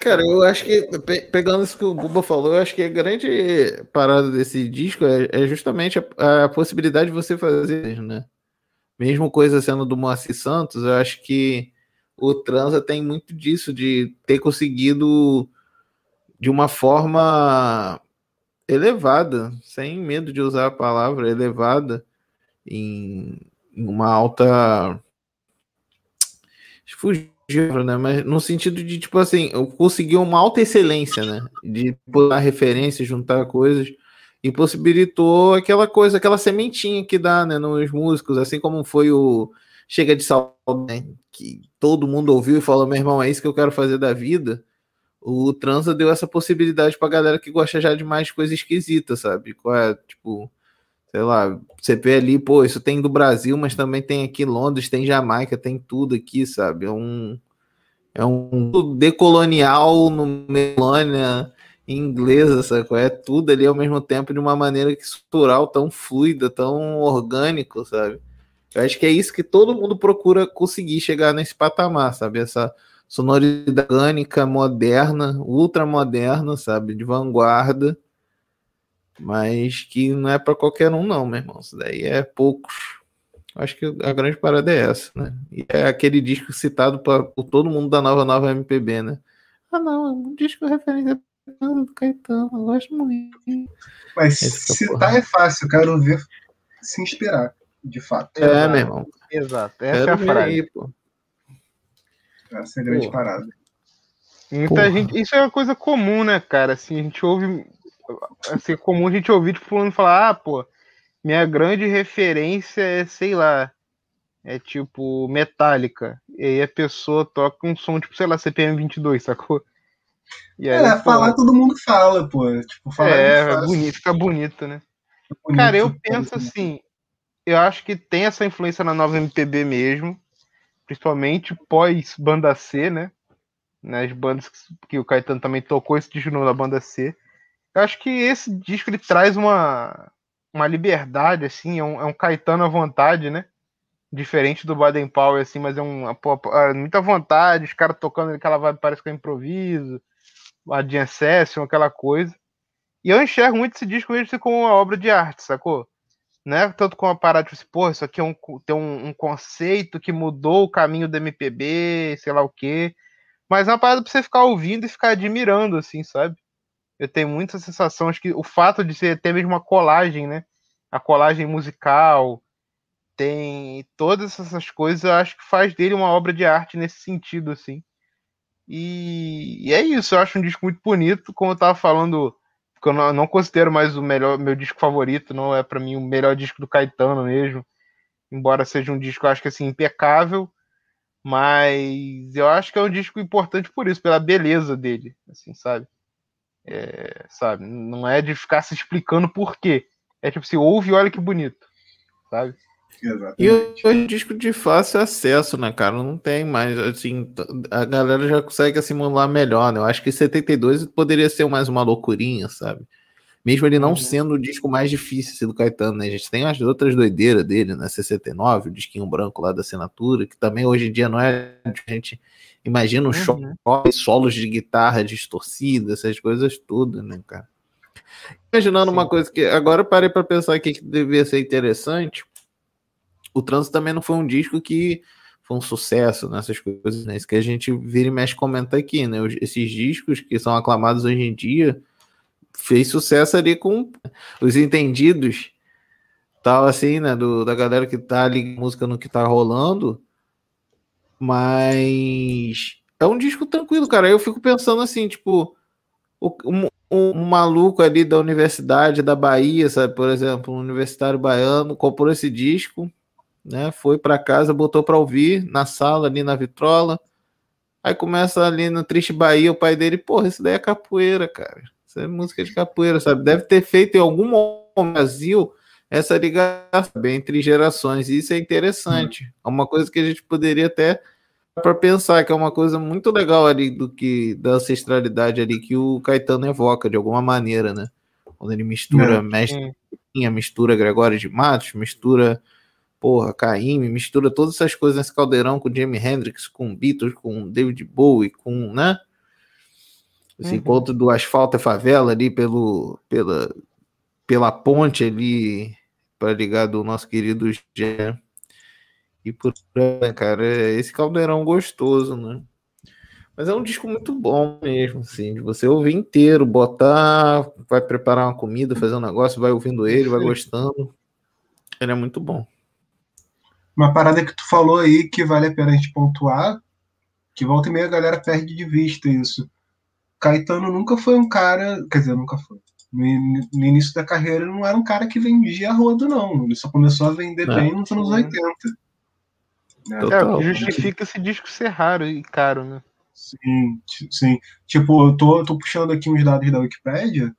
Cara, eu acho que, pegando isso que o Buba falou, eu acho que a grande parada desse disco é, é justamente a, a, possibilidade de você fazer, né? mesmo coisa sendo do Moacir Santos, eu acho que o Transa tem muito disso, de ter conseguido de uma forma elevada, sem medo de usar a palavra elevada, em, em uma alta. Fugiu, né? Mas no sentido de, tipo assim, eu consegui uma alta excelência, né? De botar referências, juntar coisas e possibilitou aquela coisa, aquela sementinha que dá né, nos músicos, assim como foi o Chega de Saudade, né, que todo mundo ouviu e falou: meu irmão, é isso que eu quero fazer da vida. O Transa deu essa possibilidade pra galera que gosta já de mais coisa esquisita, sabe? Qual é, tipo, sei lá, você vê ali, pô, isso tem do Brasil, mas também tem aqui Londres, tem Jamaica, tem tudo aqui, sabe? É um é um decolonial no Melânia inglesa, sacou? É tudo ali ao mesmo tempo de uma maneira que estrutural, tão fluida, tão orgânico, sabe? Eu acho que é isso que todo mundo procura conseguir chegar nesse patamar, sabe? Essa sonoridade orgânica, moderna, ultra moderna, sabe? De vanguarda, mas que não é para qualquer um, não, meu irmão. Isso daí é poucos. Acho que a grande parada é essa, né? E é aquele disco citado pra, por todo mundo da nova nova MPB, né? Ah, não, é um disco referência do Caetano, eu gosto muito. Mas que é citar é fácil, eu quero ver se inspirar, de fato. É, Exato. meu irmão. Exato, essa é Quero a ver frase. aí, pô. Essa é a grande Pô. parada. Muita Porra. gente, isso é uma coisa comum, né, cara? Assim, a gente ouve, assim, é comum a gente ouvir tipo fulano falar, ah, pô, minha grande referência é, sei lá, é tipo Metallica. E aí a pessoa toca um som tipo, sei lá, CPM 22, sacou? E aí, É, pô, falar todo mundo fala, pô. Tipo, falar é, é, é bonito, fica bonito, né? bonito, Cara, eu penso assim, eu acho que tem essa influência na nova MPB mesmo, principalmente pós banda C, né? Nas bandas que, o Caetano também tocou esse disco novo da banda C. Eu acho que esse disco ele traz uma, uma liberdade, assim, é um, é um Caetano à vontade, né? Diferente do Baden Powell, assim, mas é um, pô, é muita vontade, os caras tocando aquela vibe, parece que é improviso, a Jam Session, aquela coisa. E eu enxergo muito esse disco mesmo assim, como uma obra de arte, sacou? Não é tanto com a parada, tipo assim, pô, isso aqui é um, tem um, um conceito que mudou o caminho do MPB, sei lá o quê. Mas é uma parada pra você ficar ouvindo e ficar admirando, assim, sabe? Eu tenho muita sensação, acho que o fato de ser até mesmo uma colagem, né? A colagem musical, tem todas essas coisas, eu acho que faz dele uma obra de arte nesse sentido, assim. E, e é isso, eu acho um disco muito bonito, como eu tava falando, porque eu não, considero mais o melhor, meu disco favorito, não é para mim o melhor disco do Caetano mesmo, embora seja um disco, eu acho que assim, impecável, mas eu acho que é um disco importante por isso, pela beleza dele, assim, sabe? É, sabe, não é de ficar se explicando por quê. É tipo, se ouve e olha que bonito, sabe? Exatamente. E hoje é disco de fácil acesso, né, cara? Não tem mais, assim, a galera já consegue assimilar melhor, né? Eu acho que 72 poderia ser mais uma loucurinha, sabe? Mesmo ele não Uhum. sendo o disco mais difícil assim, do Caetano, né? A gente tem as outras doideiras dele, né? 69, o disquinho branco lá da assinatura, que também hoje em dia não é. A gente imagina um Uhum. choque, solos de guitarra distorcida, essas coisas tudo, né, cara? Imaginando uma Sim. coisa que agora parei para pensar aqui que devia ser interessante. O Trânsito também não foi um disco que foi um sucesso nessas coisas, né? Isso que a gente vira e mexe comenta aqui, né? Os- Esses discos que são aclamados hoje em dia fez sucesso ali com os entendidos, tal assim, né? Do, da galera que tá ali, música no que tá rolando. Mas é um disco tranquilo, cara. Eu fico pensando assim, tipo, o, um, um maluco ali da Universidade da Bahia, sabe? Por exemplo, um universitário baiano comprou esse disco, né? Foi para casa, botou para ouvir na sala ali na vitrola. Aí começa ali no Triste Bahia, o pai dele, porra, isso daí é capoeira, cara. Isso é música de capoeira, sabe? Deve ter feito em algum momento no Brasil essa ligação entre gerações. E isso é interessante. É uma coisa que a gente poderia até para pensar que é uma coisa muito legal ali do que da ancestralidade ali que o Caetano evoca de alguma maneira, né? Quando ele mistura É, mestre mistura Gregório de Matos, mistura porra, Caíme, mistura todas essas coisas nesse caldeirão com Jimi Hendrix, com Beatles, com David Bowie, com, né? Esse Uhum. encontro do asfalto e favela ali pelo, pela, pela ponte ali para ligar do nosso querido Gé. E por né, cara, é esse caldeirão gostoso, né? Mas é um disco muito bom mesmo, assim, de você ouvir inteiro, botar, vai preparar uma comida, fazer um negócio, vai ouvindo ele, vai gostando. Ele é muito bom. Uma parada que tu falou aí que vale a pena a gente pontuar, que volta e meia a galera perde de vista isso. Caetano nunca foi um cara, quer dizer, nunca foi. No, no início da carreira ele não era um cara que vendia rodo, não. Ele só começou a vender Não. bem nos anos 80. né? É, Total. que justifica esse disco ser raro e caro, né? Sim, sim. Tipo, eu tô, tô puxando aqui uns dados da Wikipédia.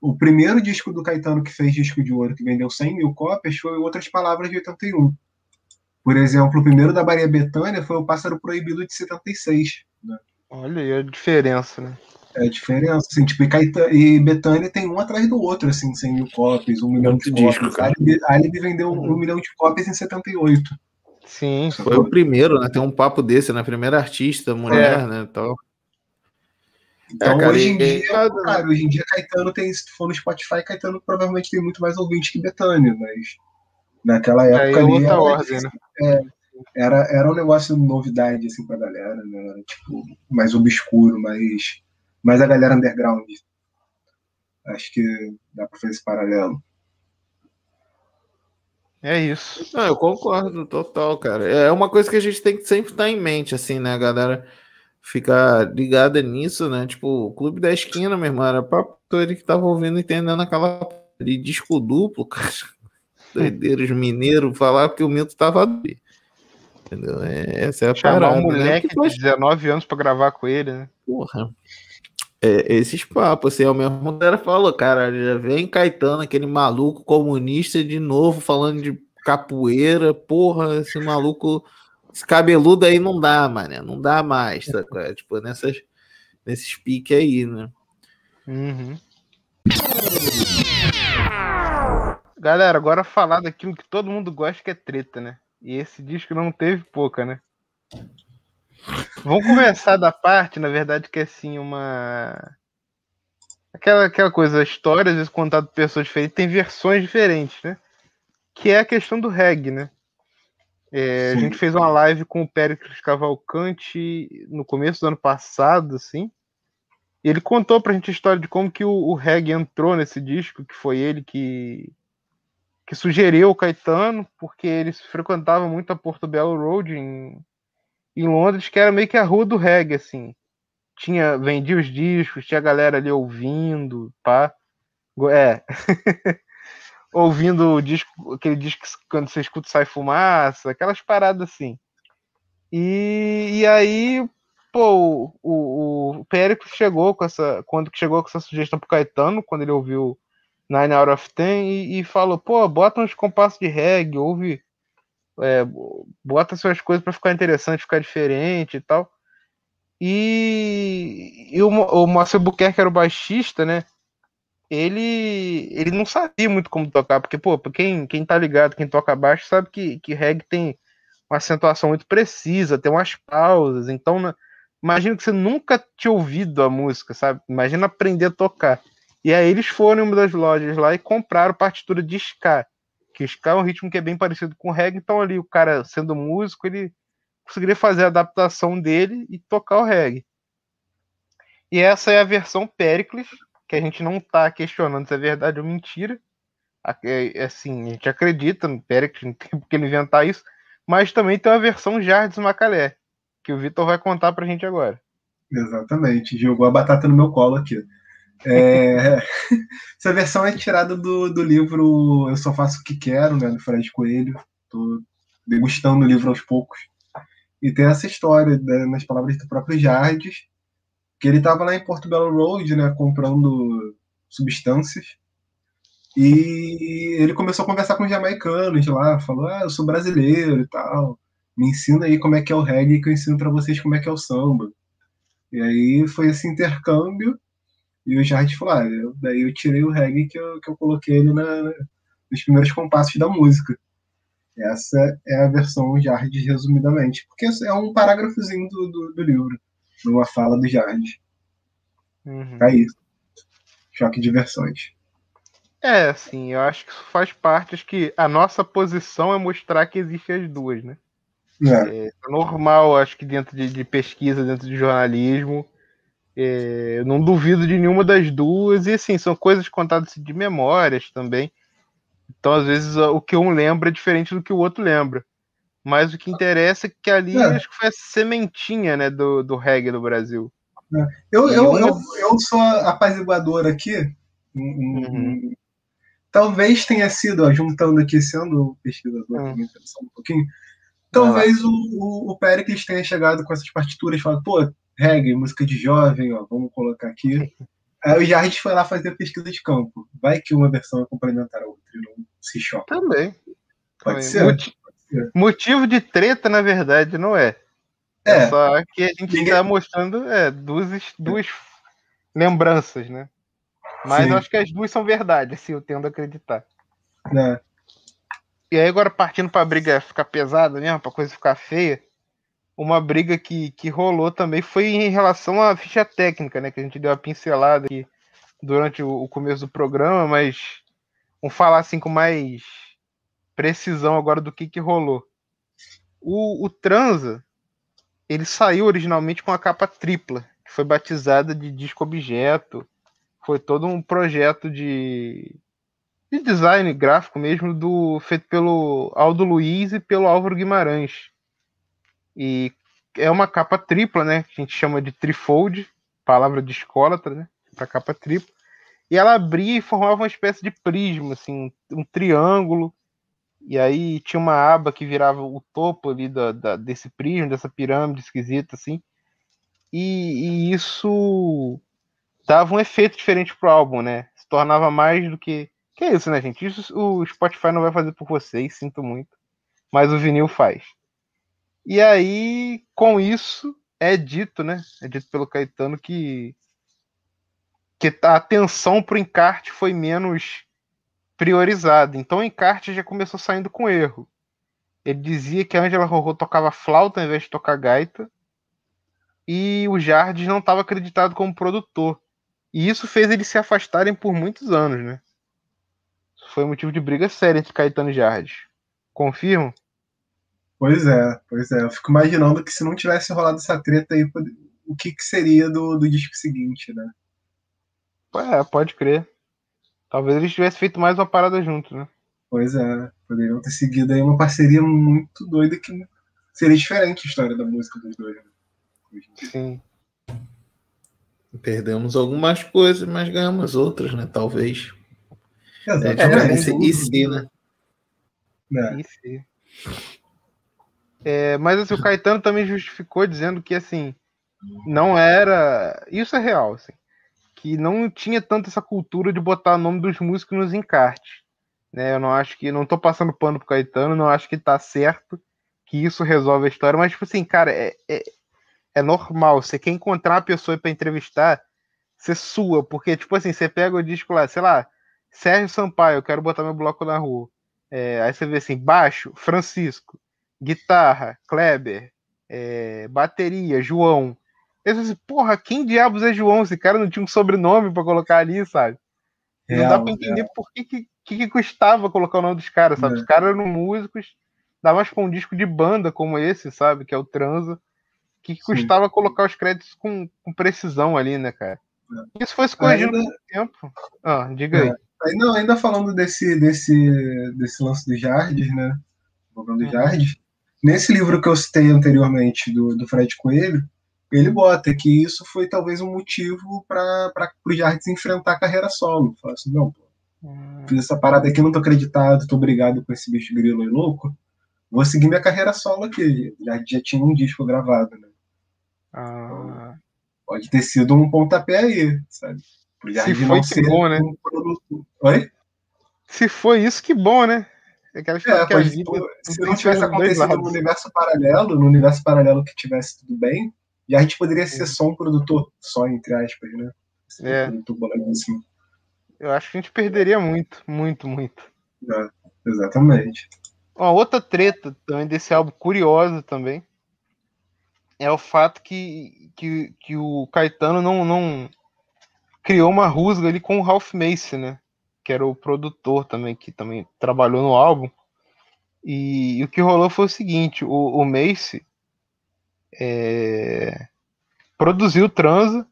O primeiro disco do Caetano que fez disco de ouro, que vendeu 100 mil cópias, foi Outras Palavras de 81. Por exemplo, o primeiro da Maria Bethânia foi O Pássaro Proibido de 76. né? Olha aí a diferença, né? É a diferença, assim, tipo, e, Caetano, e Betânia tem um atrás do outro, assim, 100 mil cópias, um milhão de disco, cópias. cara. Alibi, Alibi vendeu um milhão de cópias em 78. Sim, Foi o primeiro, né? Tem um papo desse, né? Primeira artista, mulher, É. né? Tal. Então, cara, hoje em dia, e- cara, hoje em dia Caetano tem, se tu for no Spotify, Caetano provavelmente tem muito mais ouvinte que Betânia, mas naquela época é ali outra ordem, né? era, era um negócio novidade, assim, pra galera, né? Era, tipo, mais obscuro, mais, mais a galera underground. Acho que dá pra fazer esse paralelo. É isso. Não, eu concordo, total, cara. É uma coisa que a gente tem que sempre estar em mente, assim, né, galera? Ficar ligada nisso, né? Tipo, o Clube da Esquina, meu irmão, era papo ele que tava ouvindo e entendendo aquela de disco duplo, cara. Doideira, os mineiros falaram que o Milton tava ali. Entendeu? É, essa é a Chamar parada, um né? moleque Porque, de 19 anos pra gravar com ele, né? Porra. É, esses papos, assim, é o mesmo que era falou, cara, já vem Caetano, aquele maluco comunista de novo, falando de capoeira, porra, esse maluco, esse cabeludo aí não dá, mané, não dá mais? É, tipo, nessas, nesses piques aí, né? Uhum. Galera, agora falar daquilo que todo mundo gosta que é treta, né? E esse disco não teve pouca, né? Vamos começar da parte, na verdade, que é assim, uma. Aquela, aquela coisa, histórias, vezes contada por pessoas diferentes, tem versões diferentes, né? Que é a questão do reggae, né? É, a gente fez uma live com o Péricles Cavalcante no começo do ano passado, assim. E ele contou pra gente a história de como que o, o reggae entrou nesse disco, que foi ele que, que sugeriu o Caetano, porque eles frequentavam muito a Portobello Road em, em Londres, que era meio que a rua do reggae, assim. Tinha, vendia os discos, tinha a galera ali ouvindo, pá. É. ouvindo o disco, aquele disco que quando você escuta sai fumaça, aquelas paradas assim. E, e aí, pô, o, o, o Péricles chegou com essa. Quando chegou com essa sugestão pro Caetano, quando ele ouviu Nine Out of Ten, e, e falou, pô, bota uns compassos de reggae, ouve. é, bota suas coisas pra ficar interessante, ficar diferente e tal. E, e o, o Márcio Buquerque era o baixista, né? Ele, ele não sabia muito como tocar, porque, pô, quem, quem tá ligado, quem toca baixo, sabe que, que reggae tem uma acentuação muito precisa, tem umas pausas, então na- imagina que você nunca tinha ouvido a música, sabe? Imagina aprender a tocar. E aí eles foram em uma das lojas lá e compraram partitura de ska, que ska é um ritmo que é bem parecido com o reggae, então ali o cara sendo músico, ele conseguiria fazer a adaptação dele e tocar o reggae. E essa é a versão Pericles, que a gente não tá questionando se é verdade ou mentira. A- é- é Assim, a gente acredita no Pericles, não tem por que ele inventar isso, mas também tem uma versão Jardim Macalé, que o Vitor vai contar pra gente agora. Exatamente, jogou a batata no meu colo aqui. É, Essa versão é tirada do, do livro Eu Só Faço O Que Quero, né, do Fred Coelho. Tô degustando o livro aos poucos. E tem essa história, né, nas palavras do próprio Jardes, que ele estava lá em Porto Belo Road, né, comprando substâncias. E ele começou a conversar com os jamaicanos lá, falou: Ah, eu sou brasileiro e tal. Me ensina aí como é que é o reggae, que eu ensino para vocês como é que é o samba. E aí foi esse intercâmbio. E o Jardim falou: ah, eu- daí eu tirei o reggae que eu, que eu coloquei ele na, nos primeiros compassos da música. Essa é a versão Jardim, resumidamente. Porque é um parágrafozinho do, do, do livro, numa fala do Jardim. Uhum. Tá aí. Choque de versões. É, assim, eu acho que isso faz parte, acho que a nossa posição é mostrar que existem as duas, né? É, É normal, acho que dentro de, de pesquisa, dentro de jornalismo, é, eu não duvido de nenhuma das duas, e assim, são coisas contadas de memórias também. Então, às vezes, o que um lembra é diferente do que o outro lembra. Mas o que interessa é que ali É. acho que foi a sementinha né, do, do reggae do Brasil. Eu, E eu, uma- eu, eu sou apaziguador aqui. Um- um- Uhum. Talvez tenha sido, ó, juntando aqui, sendo pesquisador, Hum. pensando um pouquinho, talvez o, o, o Pericles tenha chegado com essas partituras e falado, pô, reggae, música de jovem, ó, vamos colocar aqui. Aí o Jardim foi lá fazer pesquisa de campo. Vai que uma versão é complementar a outra e não se choca. Também. Pode Também. ser? Moti- ser. Motivo de treta, na verdade, não é. É. Só que a gente Ninguém- está mostrando é, duas, duas lembranças, né? Mas acho que as duas são verdade, assim, eu tendo a acreditar. né? E aí, agora partindo pra briga ficar pesada mesmo, pra coisa ficar feia, uma briga que, que rolou também foi em relação à ficha técnica, né? Que a gente deu uma pincelada aqui durante o, o começo do programa, mas vamos falar assim com mais precisão agora do que, que rolou. O, o Transa, ele saiu originalmente com a capa tripla, que foi batizada de disco objeto. Foi todo um projeto de, de design gráfico mesmo do feito pelo Aldo Luiz e pelo Álvaro Guimarães. E é uma capa tripla, né? Que a gente chama de trifold, palavra de escólatra, né? Para capa tripla. E ela abria e formava uma espécie de prisma, assim, um, um triângulo. E aí tinha uma aba que virava o topo ali da, da- desse prisma, dessa pirâmide esquisita, assim. E, e isso dava um efeito diferente pro álbum, né? Se tornava mais do que. Que é isso, né, gente? Isso o Spotify não vai fazer por vocês, sinto muito. Mas o vinil faz. E aí, com isso, é dito, né? É dito pelo Caetano que, que a atenção pro encarte foi menos priorizada. Então o encarte já começou saindo com erro. Ele dizia que a Angela Rorô tocava flauta ao invés de tocar gaita. E o Jardim não estava acreditado como produtor. E isso fez eles se afastarem por muitos anos, né? Foi motivo de briga séria entre Caetano e Jardim. Confirmo? Pois é, pois é. Eu fico imaginando que se não tivesse rolado essa treta aí, o que, que seria do, do disco seguinte, né? É, pode crer. Talvez eles tivessem feito mais uma parada juntos, né? Pois é, poderiam ter seguido aí uma parceria muito doida que seria diferente a história da música dos dois. Né? Sim. Perdemos algumas coisas, mas ganhamos outras, né? Talvez. É, Exatamente. esse, e se, né? É, Isso aí. É, mas assim, o Caetano também justificou dizendo que assim não era. Isso é real, assim, que não tinha tanto essa cultura de botar o nome dos músicos nos encartes. Né? Eu não acho que. Não tô passando pano pro Caetano, não acho que tá certo que isso resolve a história, mas tipo assim, cara, é, é, é normal. Você quer encontrar uma pessoa pra entrevistar, você sua, porque, tipo assim, você pega o disco lá, sei lá, Sérgio Sampaio, eu quero botar meu bloco na rua. É, aí você vê assim, baixo, Francisco, guitarra, Kleber, é, bateria, João. Eu falei assim, porra, quem diabos é João? Esse cara não tinha um sobrenome pra colocar ali, sabe? não dá real, pra entender real. por que, que, que, custava colocar o nome dos caras, sabe? É. Os caras eram músicos, dá mais pra um disco de banda como esse, sabe? Que é o Transa. Que que custava colocar os créditos com, com precisão ali, né, cara? Isso foi se corrigindo Ainda- com o tempo. Ah, diga aí. É. Aí, não, ainda falando desse, desse, desse lance dos Jardes, né? O Uhum. Jardes. Nesse livro que eu citei anteriormente, do, do Fred Coelho, ele bota que isso foi talvez um motivo para o Jardes enfrentar a carreira solo. Fala assim, não, pô, fiz essa parada aqui, não tô acreditado, tô obrigado com esse bicho grilo e louco. Vou seguir minha carreira solo aqui. Já, já tinha um disco gravado, né? Ah, Pode ter sido um pontapé aí, sabe? Pro Jardim foi, não que bom, né? um. Oi? se foi isso, que bom, né? Aquela É, pode, vida se tem não tivesse acontecido no universo paralelo, no universo paralelo que tivesse tudo bem, já a gente poderia ser só um produtor, só entre aspas, né? Esse É. boladíssimo. Eu acho que a gente perderia muito, muito, muito. É, exatamente. Uma outra treta também desse álbum curiosa também é o fato que, que, que o Caetano não, não criou uma rusga ali com o Ralph Mace, né? Que era o produtor também, que também trabalhou no álbum. E, e o que rolou foi o seguinte: o, o Mace é, produziu Transa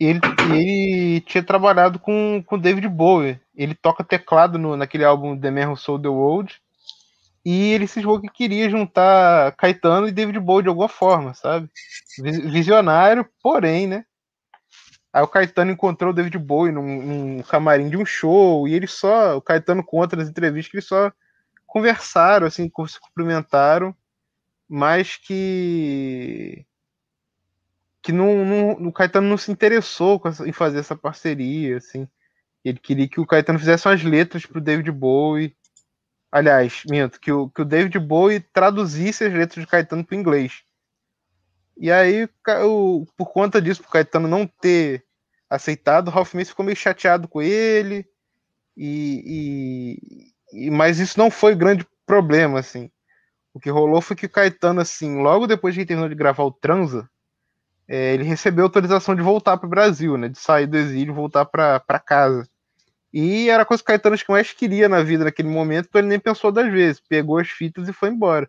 e ele, ele tinha trabalhado com o David Bowie. Ele toca teclado no, naquele álbum The Man Who Sold the World. E ele se jogou que queria juntar Caetano e David Bowie de alguma forma, sabe? Vi- Visionário, porém, né? Aí o Caetano encontrou o David Bowie num, num camarim de um show e ele só, o Caetano conta nas entrevistas que eles só conversaram, assim, se cumprimentaram, mas que que não, não- o Caetano não se interessou em fazer essa parceria, assim. Ele queria que o Caetano fizesse umas letras pro David Bowie. Aliás, minto, que o, que o David Bowie traduzisse as letras de Caetano para inglês. E aí, o- por conta disso, pro Caetano não ter aceitado. O Ralph Mace ficou meio chateado com ele, e, e, e, mas isso não foi grande problema, assim. O que rolou foi que o Caetano, assim, logo depois que ele terminou de gravar o Transa, é, ele recebeu autorização de voltar para o Brasil, né? De sair do exílio e voltar para casa. E era a coisa que o Caetano acho que mais queria na vida naquele momento, então ele nem pensou das vezes. Pegou as fitas e foi embora.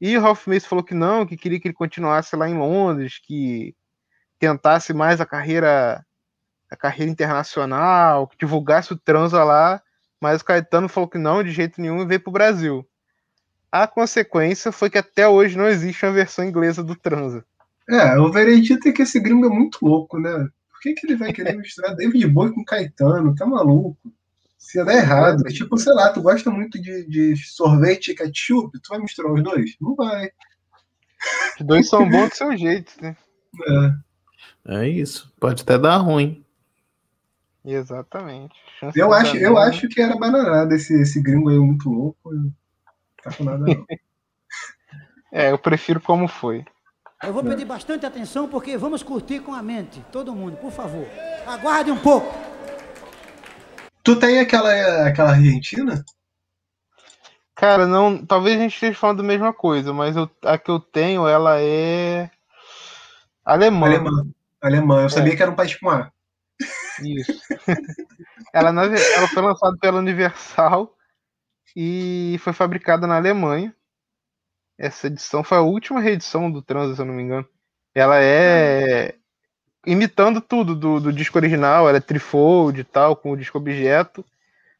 E o Ralph Mace falou que não, que queria que ele continuasse lá em Londres, que tentasse mais a carreira a carreira internacional, que divulgasse o transa lá, mas o Caetano falou que não, de jeito nenhum, e veio para o Brasil. A consequência foi que até hoje não existe uma versão inglesa do transa. É, o veredito é que esse gringo é muito louco, né? Por que, que ele vai querer misturar David Bowie com Caetano? Tá maluco? Se der errado, é tipo, sei lá, tu gosta muito de, de sorvete e ketchup, tu vai misturar os dois? Não vai. Os dois são bons do seu jeito, né? É. é isso. Pode até dar ruim. Exatamente. Chance eu acho, eu acho que era bananada esse, esse gringo aí muito louco. Tá com nada não. é, eu prefiro como foi. Eu vou pedir bastante atenção porque vamos curtir com a mente, todo mundo, por favor. Aguarde um pouco. Tu tem aquela, aquela Argentina? Cara, não. Talvez a gente esteja falando da mesma coisa, mas eu, a que eu tenho, ela é. Alemã. Alemã. Alemã. Eu é. sabia que era um país com A. Isso. ela, ela foi lançada pela Universal e foi fabricada na Alemanha. Essa edição foi a última reedição do Trans, se eu não me engano. Ela é imitando tudo do, do disco original, ela é trifold e tal, com o disco objeto.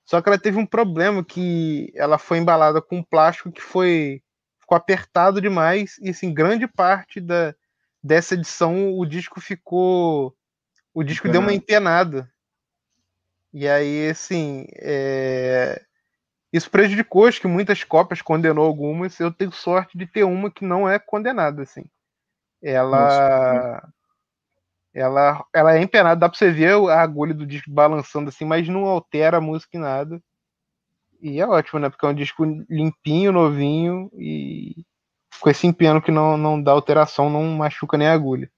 Só que ela teve um problema que ela foi embalada com um plástico que foi ficou apertado demais e assim grande parte da dessa edição o disco ficou o disco deu uma empenada e aí assim é... isso prejudicou acho que muitas cópias condenou algumas eu tenho sorte de ter uma que não é condenada assim ela Nossa, ela, ela é empenada, dá pra você ver a agulha do disco balançando assim, mas não altera a música em nada. E é ótimo, né? Porque é um disco limpinho, novinho e com esse empenho que não, não dá alteração, não machuca nem a agulha.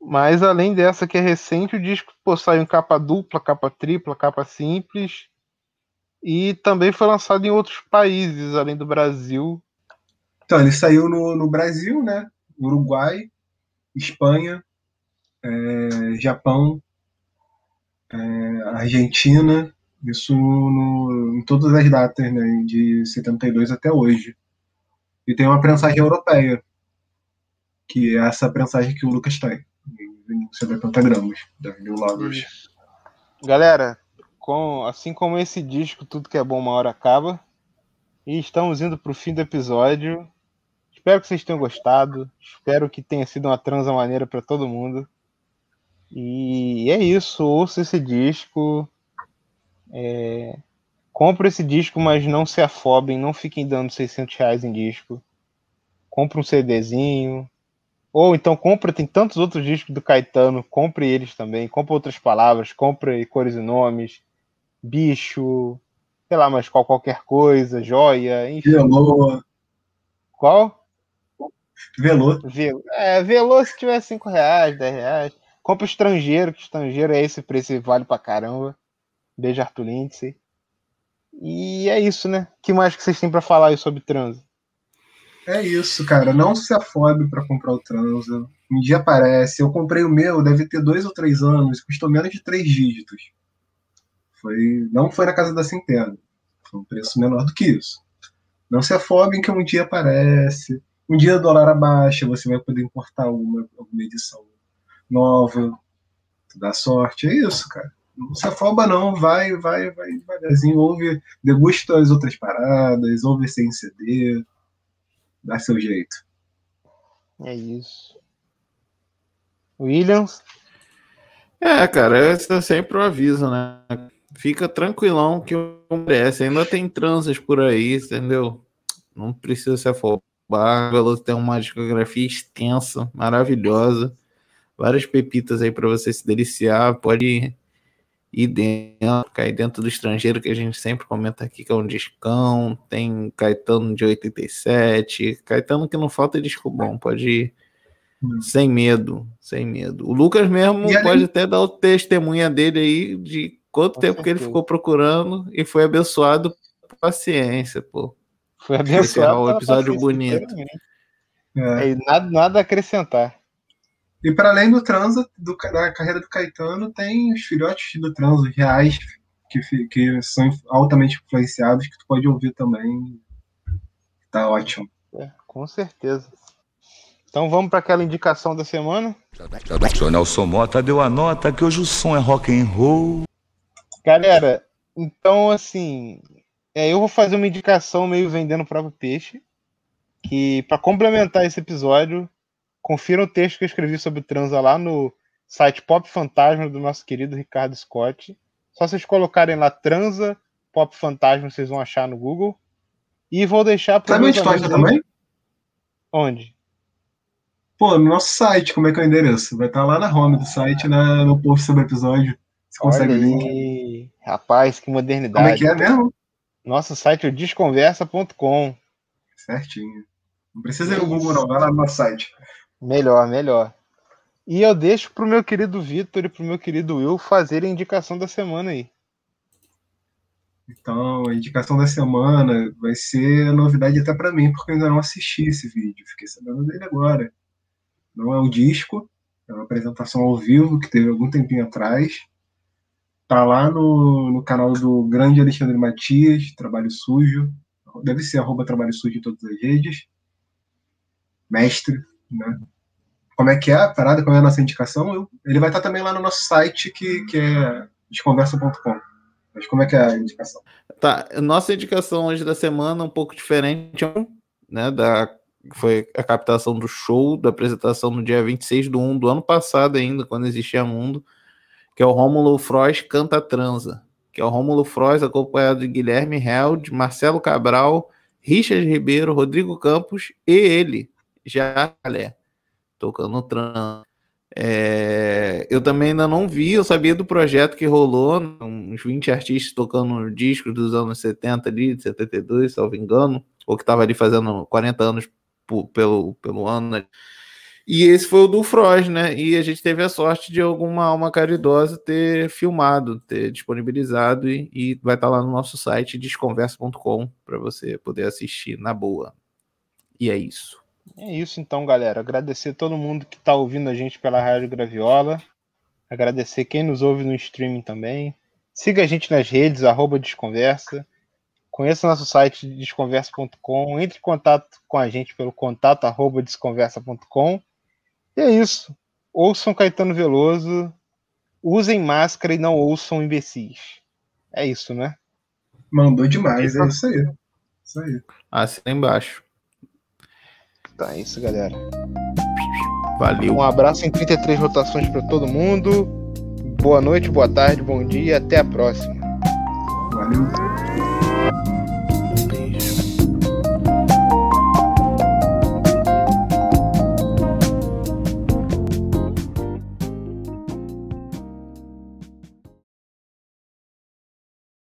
Mas além dessa que é recente, o disco pô, saiu em capa dupla, capa tripla, capa simples. E também foi lançado em outros países, além do Brasil. Então, ele saiu no, no Brasil, né? Uruguai, Espanha, é, Japão, é, Argentina, isso no, em todas as datas, né, de 72 até hoje. E tem uma prensagem europeia, que é essa prensagem que o Lucas tem, 50 pentagramas, da New Lagos. Galera, com, assim como esse disco, tudo que é bom uma hora acaba. E estamos indo para o fim do episódio. Espero que vocês tenham gostado. Espero que tenha sido uma transa maneira para todo mundo. E é isso. Ouça esse disco. É... Compre esse disco, mas não se afobem. Não fiquem dando 600 reais em disco. Compre um CDzinho. Ou então compre, tem tantos outros discos do Caetano. Compre eles também. Compre outras palavras. Compre cores e nomes. Bicho. Sei lá, mas qual, qualquer coisa. Joia. Enfim. Qual? Velô. Velô. É, velô se tiver 5 reais, 10 reais. Compra estrangeiro, que estrangeiro é esse preço e vale pra caramba. Beijo, Arthur Lindsay. E é isso, né? O que mais que vocês têm para falar aí sobre transa? É isso, cara. Não se afobe para comprar o transa. Um dia aparece. Eu comprei o meu, deve ter dois ou três anos. Custou menos de três dígitos. Foi, não foi na casa da centena. Foi um preço menor do que isso. Não se afobem que um dia aparece. Um dia o dólar abaixa, você vai poder importar alguma, alguma edição nova, dá sorte. É isso, cara. Não se afoba, não. Vai, vai, vai devagarzinho. Ouve, degusta as outras paradas, ouve sem CD. Dá seu jeito. É isso. Williams? É, cara, esse é sempre o aviso, né? Fica tranquilão que o merece. Ainda tem transas por aí, entendeu? Não precisa se afobar. Veloso tem uma discografia extensa, maravilhosa. Várias pepitas aí para você se deliciar. Pode ir dentro, cair dentro do estrangeiro, que a gente sempre comenta aqui, que é um discão. Tem Caetano de 87. Caetano que não falta é disco bom. Pode Sem medo, sem medo. O Lucas mesmo E pode até dar o testemunha dele aí de quanto Com tempo que ele certeza. ficou procurando e foi abençoado por paciência, pô. Foi abençoado. o pela episódio bonito. É. É, e nada, nada a acrescentar. E para além do transa, do, da carreira do Caetano, tem os filhotes do transa os reais, que, que são altamente influenciados, que tu pode ouvir também. Tá ótimo. É, com certeza. Então vamos para aquela indicação da semana. Seu Nelson Mota deu a nota que hoje o som é rock and roll. Galera, então assim, é, eu vou fazer uma indicação meio vendendo o próprio peixe. Que para complementar esse episódio, confira o texto que eu escrevi sobre transa lá no site Pop Fantasma do nosso querido Ricardo Scott. Só vocês colocarem lá transa Pop Fantasma, vocês vão achar no Google. E vou deixar para Sabe onde acha também? Onde? Pô, no nosso site, como é que é o endereço? Vai estar lá na home do site, na, no post sobre o episódio. Você consegue o link. rapaz, que modernidade. Como é que é mesmo? Nosso site é o desconversa.com. Certinho. Não precisa ir no Google, não. Vai lá no nosso site. Melhor, melhor. E eu deixo pro meu querido Vitor e pro meu querido Will fazerem a indicação da semana aí. Então, a indicação da semana vai ser novidade até pra mim, porque eu ainda não assisti esse vídeo. Fiquei sabendo dele agora. Não é o disco, é uma apresentação ao vivo que teve algum tempinho atrás. Tá lá no, no canal do grande Alexandre Matias, Trabalho Sujo. Deve ser arroba Trabalho Sujo em todas as redes. Mestre, né? Como é que é a parada? Qual é a nossa indicação? Eu- ele vai estar também lá no nosso site, que, que é desconversa.com. Mas como é que é a indicação? Tá, nossa indicação hoje da semana um pouco diferente, né, da foi a captação do show, da apresentação no dia 26 do 1 do ano passado ainda, quando existia mundo, que é o Rômulo Frois Canta Transa, que é o Rômulo Frois acompanhado de Guilherme Held, Marcelo Cabral, Richard Ribeiro, Rodrigo Campos e ele, Jalé, tocando transa. É, eu também ainda não vi, eu sabia do projeto que rolou, uns 20 artistas tocando discos dos anos 70 ali, de 72, salvo engano, ou que tava ali fazendo 40 anos pelo, pelo ano. né? E esse foi o do Froz, né? E a gente teve a sorte de alguma alma caridosa ter filmado, ter disponibilizado e, e vai estar lá no nosso site desconversa.com para você poder assistir na boa. E é isso. É isso então, galera. Agradecer todo mundo que tá ouvindo a gente pela Rádio Graviola. Agradecer quem nos ouve no streaming também. Siga a gente nas redes, arroba Desconversa. Conheça o nosso site desconversa.com. Entre em contato com a gente pelo contato arroba desconversa.com. E é isso. Ouçam Caetano Veloso. Usem máscara e não ouçam imbecis. É isso, né? Mandou demais, é isso aí. Isso aí. Assina embaixo. Tá, é isso, galera. Valeu. Um abraço em 33 rotações para todo mundo. Boa noite, boa tarde, bom dia. Até a próxima. Valeu.